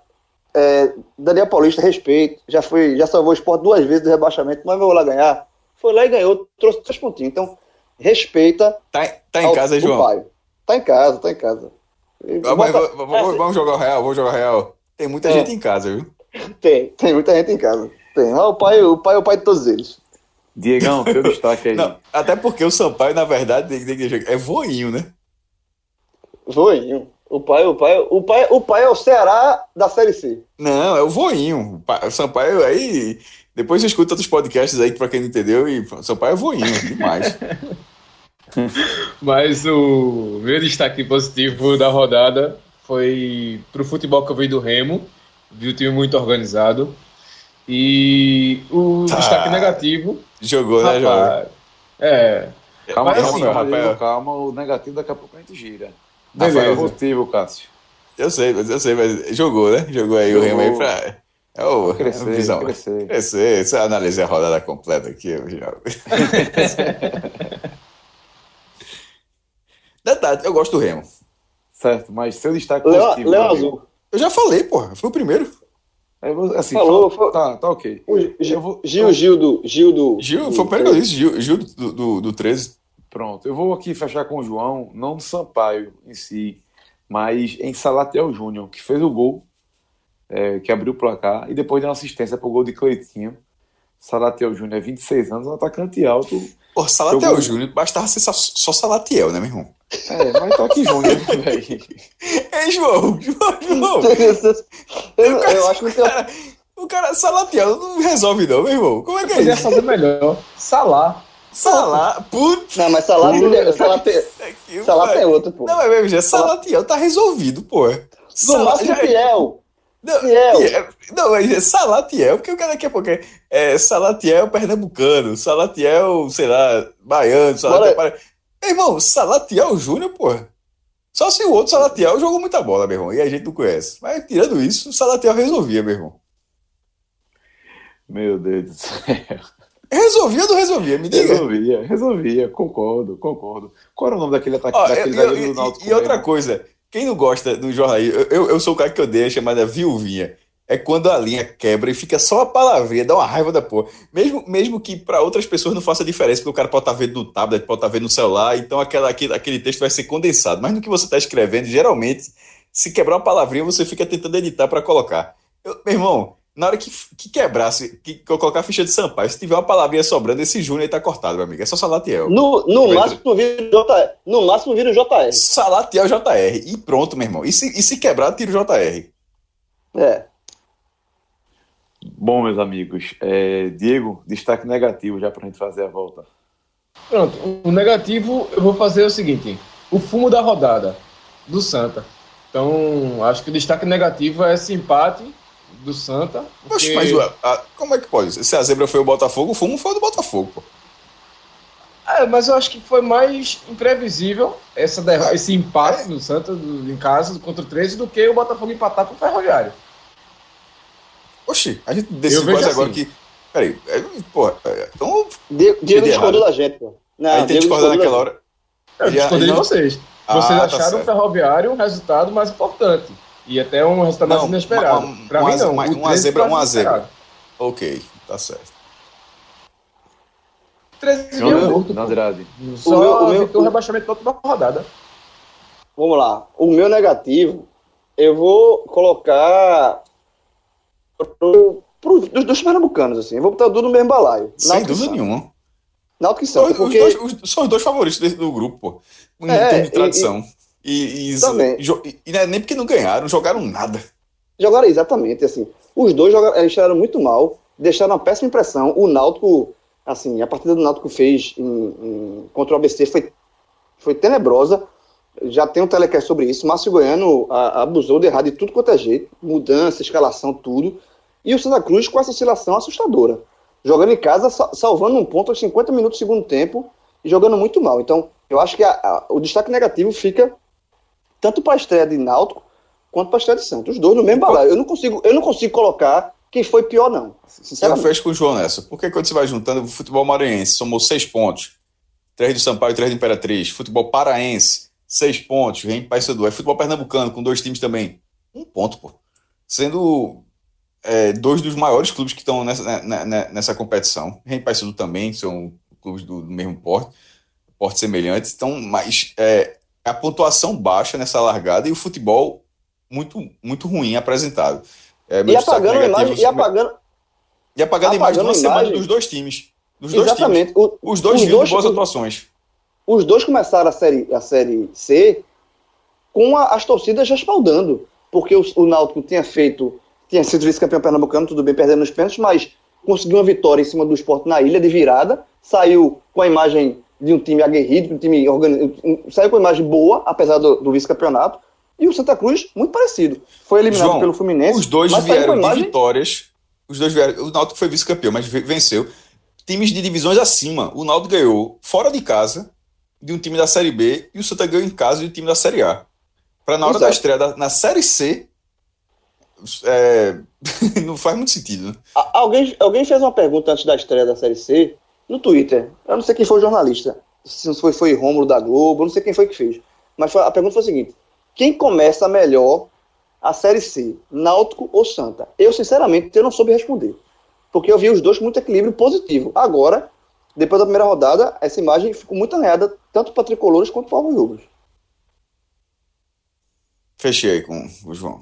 É, Daniel Paulista, respeito. Já foi, já salvou o esporte duas vezes do rebaixamento, mas vou lá ganhar. Foi lá e ganhou, trouxe três pontinhos. Então, respeita Tá, tá em ao- casa, João? pai. Tá em casa, tá em casa. Ah, bota- v- v- v- vamos jogar o real, vamos jogar o real. Tem muita É. gente em casa, viu? Tem, tem muita gente em casa. Tem. Ah, o pai, o pai é o pai de todos eles. Diegão, teu destaque aí. Não, até porque o Sampaio, na verdade, tem- tem que- é voinho, né? Voinho. O pai, o pai, o pai, o pai é o Ceará da Série C. Não, é o voinho. O Sampaio aí. Depois você escuta outros podcasts aí, pra quem não entendeu, e o Sampaio é voinho, demais. Mas o meu destaque positivo da rodada foi pro futebol que eu vi do Remo. Vi o time muito organizado. E o Tá. destaque negativo, Jogou, né, rapaz, é, Calma, Mas calma, assim, calma, Rafael. Calma, o negativo daqui a pouco a gente gira. Beleza. Rafael, motivo, Cássio. Eu sei, mas eu sei, mas jogou, né? Jogou aí o Jogou. Remo aí pra. É o Crescer, é a visão. crescer. Crescer. Se eu analisar a rodada completa aqui, eu já. Detalhe, eu gosto do Remo. Certo, mas seu destaque Leão, positivo. Amigo. Azul. Eu já falei, porra. Foi o primeiro. Aí, você- assim, Falou, foi- Tá, tá ok. O Gil, Eu vou- Gil, Gil do. Gil do. Gil, do- foi o primeiro que eu disse, Gil, Gil do, do, do 13. Pronto, eu vou aqui fechar com o João, não do Sampaio em si, mas em Salatiel Júnior, que fez o gol, é, que abriu o placar, e depois deu uma assistência pro gol de Cleitinho. Salatiel Júnior é 26 anos, um atacante alto. Pô, Salatiel Jogou. Júnior, bastava ser só, só Salatiel, né, meu irmão? É, mas tá aqui Júnior, velho. Ei, João, João, João. eu, eu acho que. Cara, o cara, Salatiel não resolve, não, meu irmão. Como é que é isso? fazer melhor. Salar. Salá, putz. Não, mas tem- que Salah pariu. tem outro, pô. Não, mas mesmo, já Salatiel tá resolvido, pô. Salá- já- Fiel. Não. Fiel. Não, é Salatiel, porque o cara daqui a pouco é, é Salatiel pernambucano, Salatiel, sei lá, baiano, Salatiel. Bora. Meu irmão, Salatiel Júnior, porra. Só se o outro Salatiel jogou muita bola, meu irmão, e a gente não conhece. Mas tirando isso, o Salatiel resolvia, meu irmão. Meu Deus do céu. Resolvia ou não resolvia? Me diga. Resolvia, resolvia, concordo, concordo. Qual era o nome daquele ataque, Ó, daquele e- e- zagueiro do e- e outra coisa, quem não gosta do jornalismo, eu, eu, sou o cara que odeia a chamada viuvinha. É quando a linha quebra e fica só a palavrinha, dá uma raiva da porra. Mesmo, mesmo que para outras pessoas não faça diferença, porque o cara pode estar vendo no tablet, pode estar vendo no celular, então aquela, aquele, aquele texto vai ser condensado. Mas no que você está escrevendo, geralmente, se quebrar uma palavrinha, você fica tentando editar para colocar. Eu- meu irmão, na hora que, que quebrasse, que, que eu colocar a ficha de Sampaio, se tiver uma palavrinha sobrando, esse Júnior aí tá cortado, meu amigo. É só Salatiel. No, no Vai máximo vira o JR. No máximo vira o JR. Salatiel JR. E pronto, meu irmão. E se, e se quebrar, tira o JR. É. Bom, meus amigos, é, Diego, destaque negativo já pra gente fazer a volta. Pronto, o negativo eu vou fazer o seguinte: o fumo da rodada do Santa. Então, acho que o destaque negativo é esse empate do Santa. Poxa, porque- mas o- a- como é que pode? Se a zebra foi o Botafogo, o fumo foi o do Botafogo, pô. É, mas eu acho que foi mais imprevisível essa derro- esse empate do Santos do- em casa contra o 13 do que o Botafogo empatar com o Ferroviário. Oxi, a gente decidiu vejo quase agora assim. que. Peraí, é, porra, é, então. Diego, Entendi discordou da gente, pô. Não, a gente tem naquela hora. Eu E discordei de não- vocês. Ah, Vocês tá acharam o certo. Ferroviário um resultado mais importante. E até um resultado mais Não, inesperado. uma- uma- mim, não. uma- o uma 13 zebra- uma zebra. Ok, tá certo. 13 João viu Andrade, Andrade. Só O meu- o meu- o rebaixamento na última rodada. Vamos lá. O meu negativo, eu vou colocar pro, pro, dos, dos pernambucanos, assim. Eu vou botar tudo no mesmo balaio. Sem dúvida nenhuma. Náutico e os porque... dois, os- são os dois favoritos desse- do grupo, pô. Em É, termos de e- tradição. E, e, Também. jo- e- e não é nem porque não ganharam, jogaram nada. Jogaram exatamente, assim. Os dois jogaram, eles jogaram muito mal, deixaram uma péssima impressão. O Náutico, assim, a partida do Náutico fez em- em- contra o ABC foi, foi tenebrosa. Já tem um telecast sobre isso. Márcio Goiano a- abusou de errado de tudo quanto é jeito. Mudança, escalação, tudo. E o Santa Cruz com essa oscilação assustadora. Jogando em casa, sa- salvando um ponto aos 50 minutos do segundo tempo e jogando muito mal. Então, eu acho que a- a- o destaque negativo fica tanto para a estreia de Náutico quanto para a estreia de Santos. Os dois no mesmo balaio. Eu não consigo, eu não consigo colocar quem foi pior, não. Eu Sinceramente. fecho com o João nessa. Porque quando você vai juntando o futebol maranhense, somou seis pontos. Três do Sampaio e três do Imperatriz. Futebol paraense, seis pontos. Vem Paysandu. É futebol pernambucano, com dois times também. Um ponto, pô. Sendo é, dois dos maiores clubes que estão nessa, né, né, nessa competição. Rem Paysandu também, são clubes do, do mesmo porte, porte semelhantes. Então, mas é, a pontuação baixa nessa largada e o futebol muito, muito ruim apresentado. É, E apagando imagem, e apagando. e apagando a imagem de uma a semana imagem. dos dois times. Dos dois Exatamente. O- times. Os dois os viram dois- boas os- atuações. os dois começaram a série, a série C com a- as torcidas respaldando. Porque o, o Náutico tinha feito, tinha sido vice-campeão pernambucano, tudo bem, perdendo nos pênaltis, mas conseguiu uma vitória em cima do esporte na ilha de virada, saiu com a imagem de um time aguerrido, de um time organizado, saiu com a imagem boa, apesar do, do vice-campeonato, e o Santa Cruz, muito parecido. Foi eliminado João, pelo Fluminense. Os dois vieram a de imagem vitórias. Os dois vieram. O Náutico foi vice-campeão, mas ve- venceu. Times de divisões acima. O Náutico ganhou fora de casa de um time da Série B e o Santa ganhou em casa de um time da Série A. Para na hora da Exato. estreia da- na Série C, é, não faz muito sentido. né? Alguém, alguém fez uma pergunta antes da estreia da Série C no Twitter. Eu não sei quem foi o jornalista. Se não foi, foi Rômulo da Globo, eu não sei quem foi que fez. Mas a pergunta foi a seguinte: quem começa melhor a Série C, Náutico ou Santa? Eu, sinceramente, eu não soube responder. Porque eu vi os dois com muito equilíbrio positivo. Agora, depois da primeira rodada, essa imagem ficou muito arranhada, tanto para tricolores quanto para os rubros. Fechei com o João.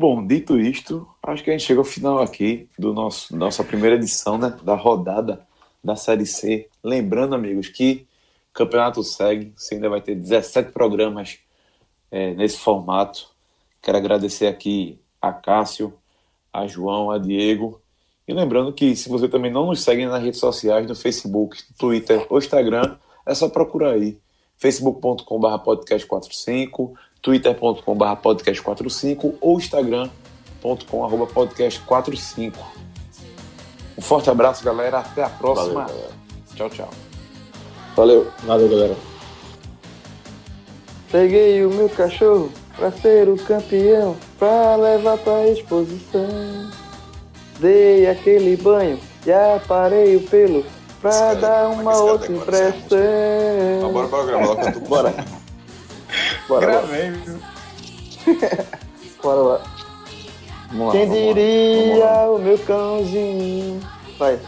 Bom, dito isto, acho que a gente chega ao final aqui do nosso nossa primeira edição né, da rodada da Série C. Lembrando, amigos, que o campeonato segue, você ainda vai ter 17 programas é, nesse formato. Quero agradecer aqui a Cássio, a João, a Diego. E lembrando que se você também não nos segue nas redes sociais, no Facebook, Twitter ou Instagram, é só procurar aí. facebook.com.br podcast45, twitter.com.br podcast45 ou instagram.com.br podcast45. Um forte abraço, galera. Até a próxima. Valeu. Tchau, tchau. Valeu. Valeu, galera. Peguei o meu cachorro pra ser o campeão, pra levar pra exposição. Dei aquele banho e aparei o pelo pra Esse dar é que uma outra impressão. Bora, bora gravar eu tô Bora. Bora, lá. Gravei, viu? Bora lá. Vamos lá. Quem vamos lá. diria o meu cãozinho? Vai. O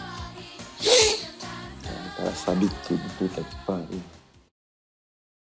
cara sabe tudo, puta que pariu.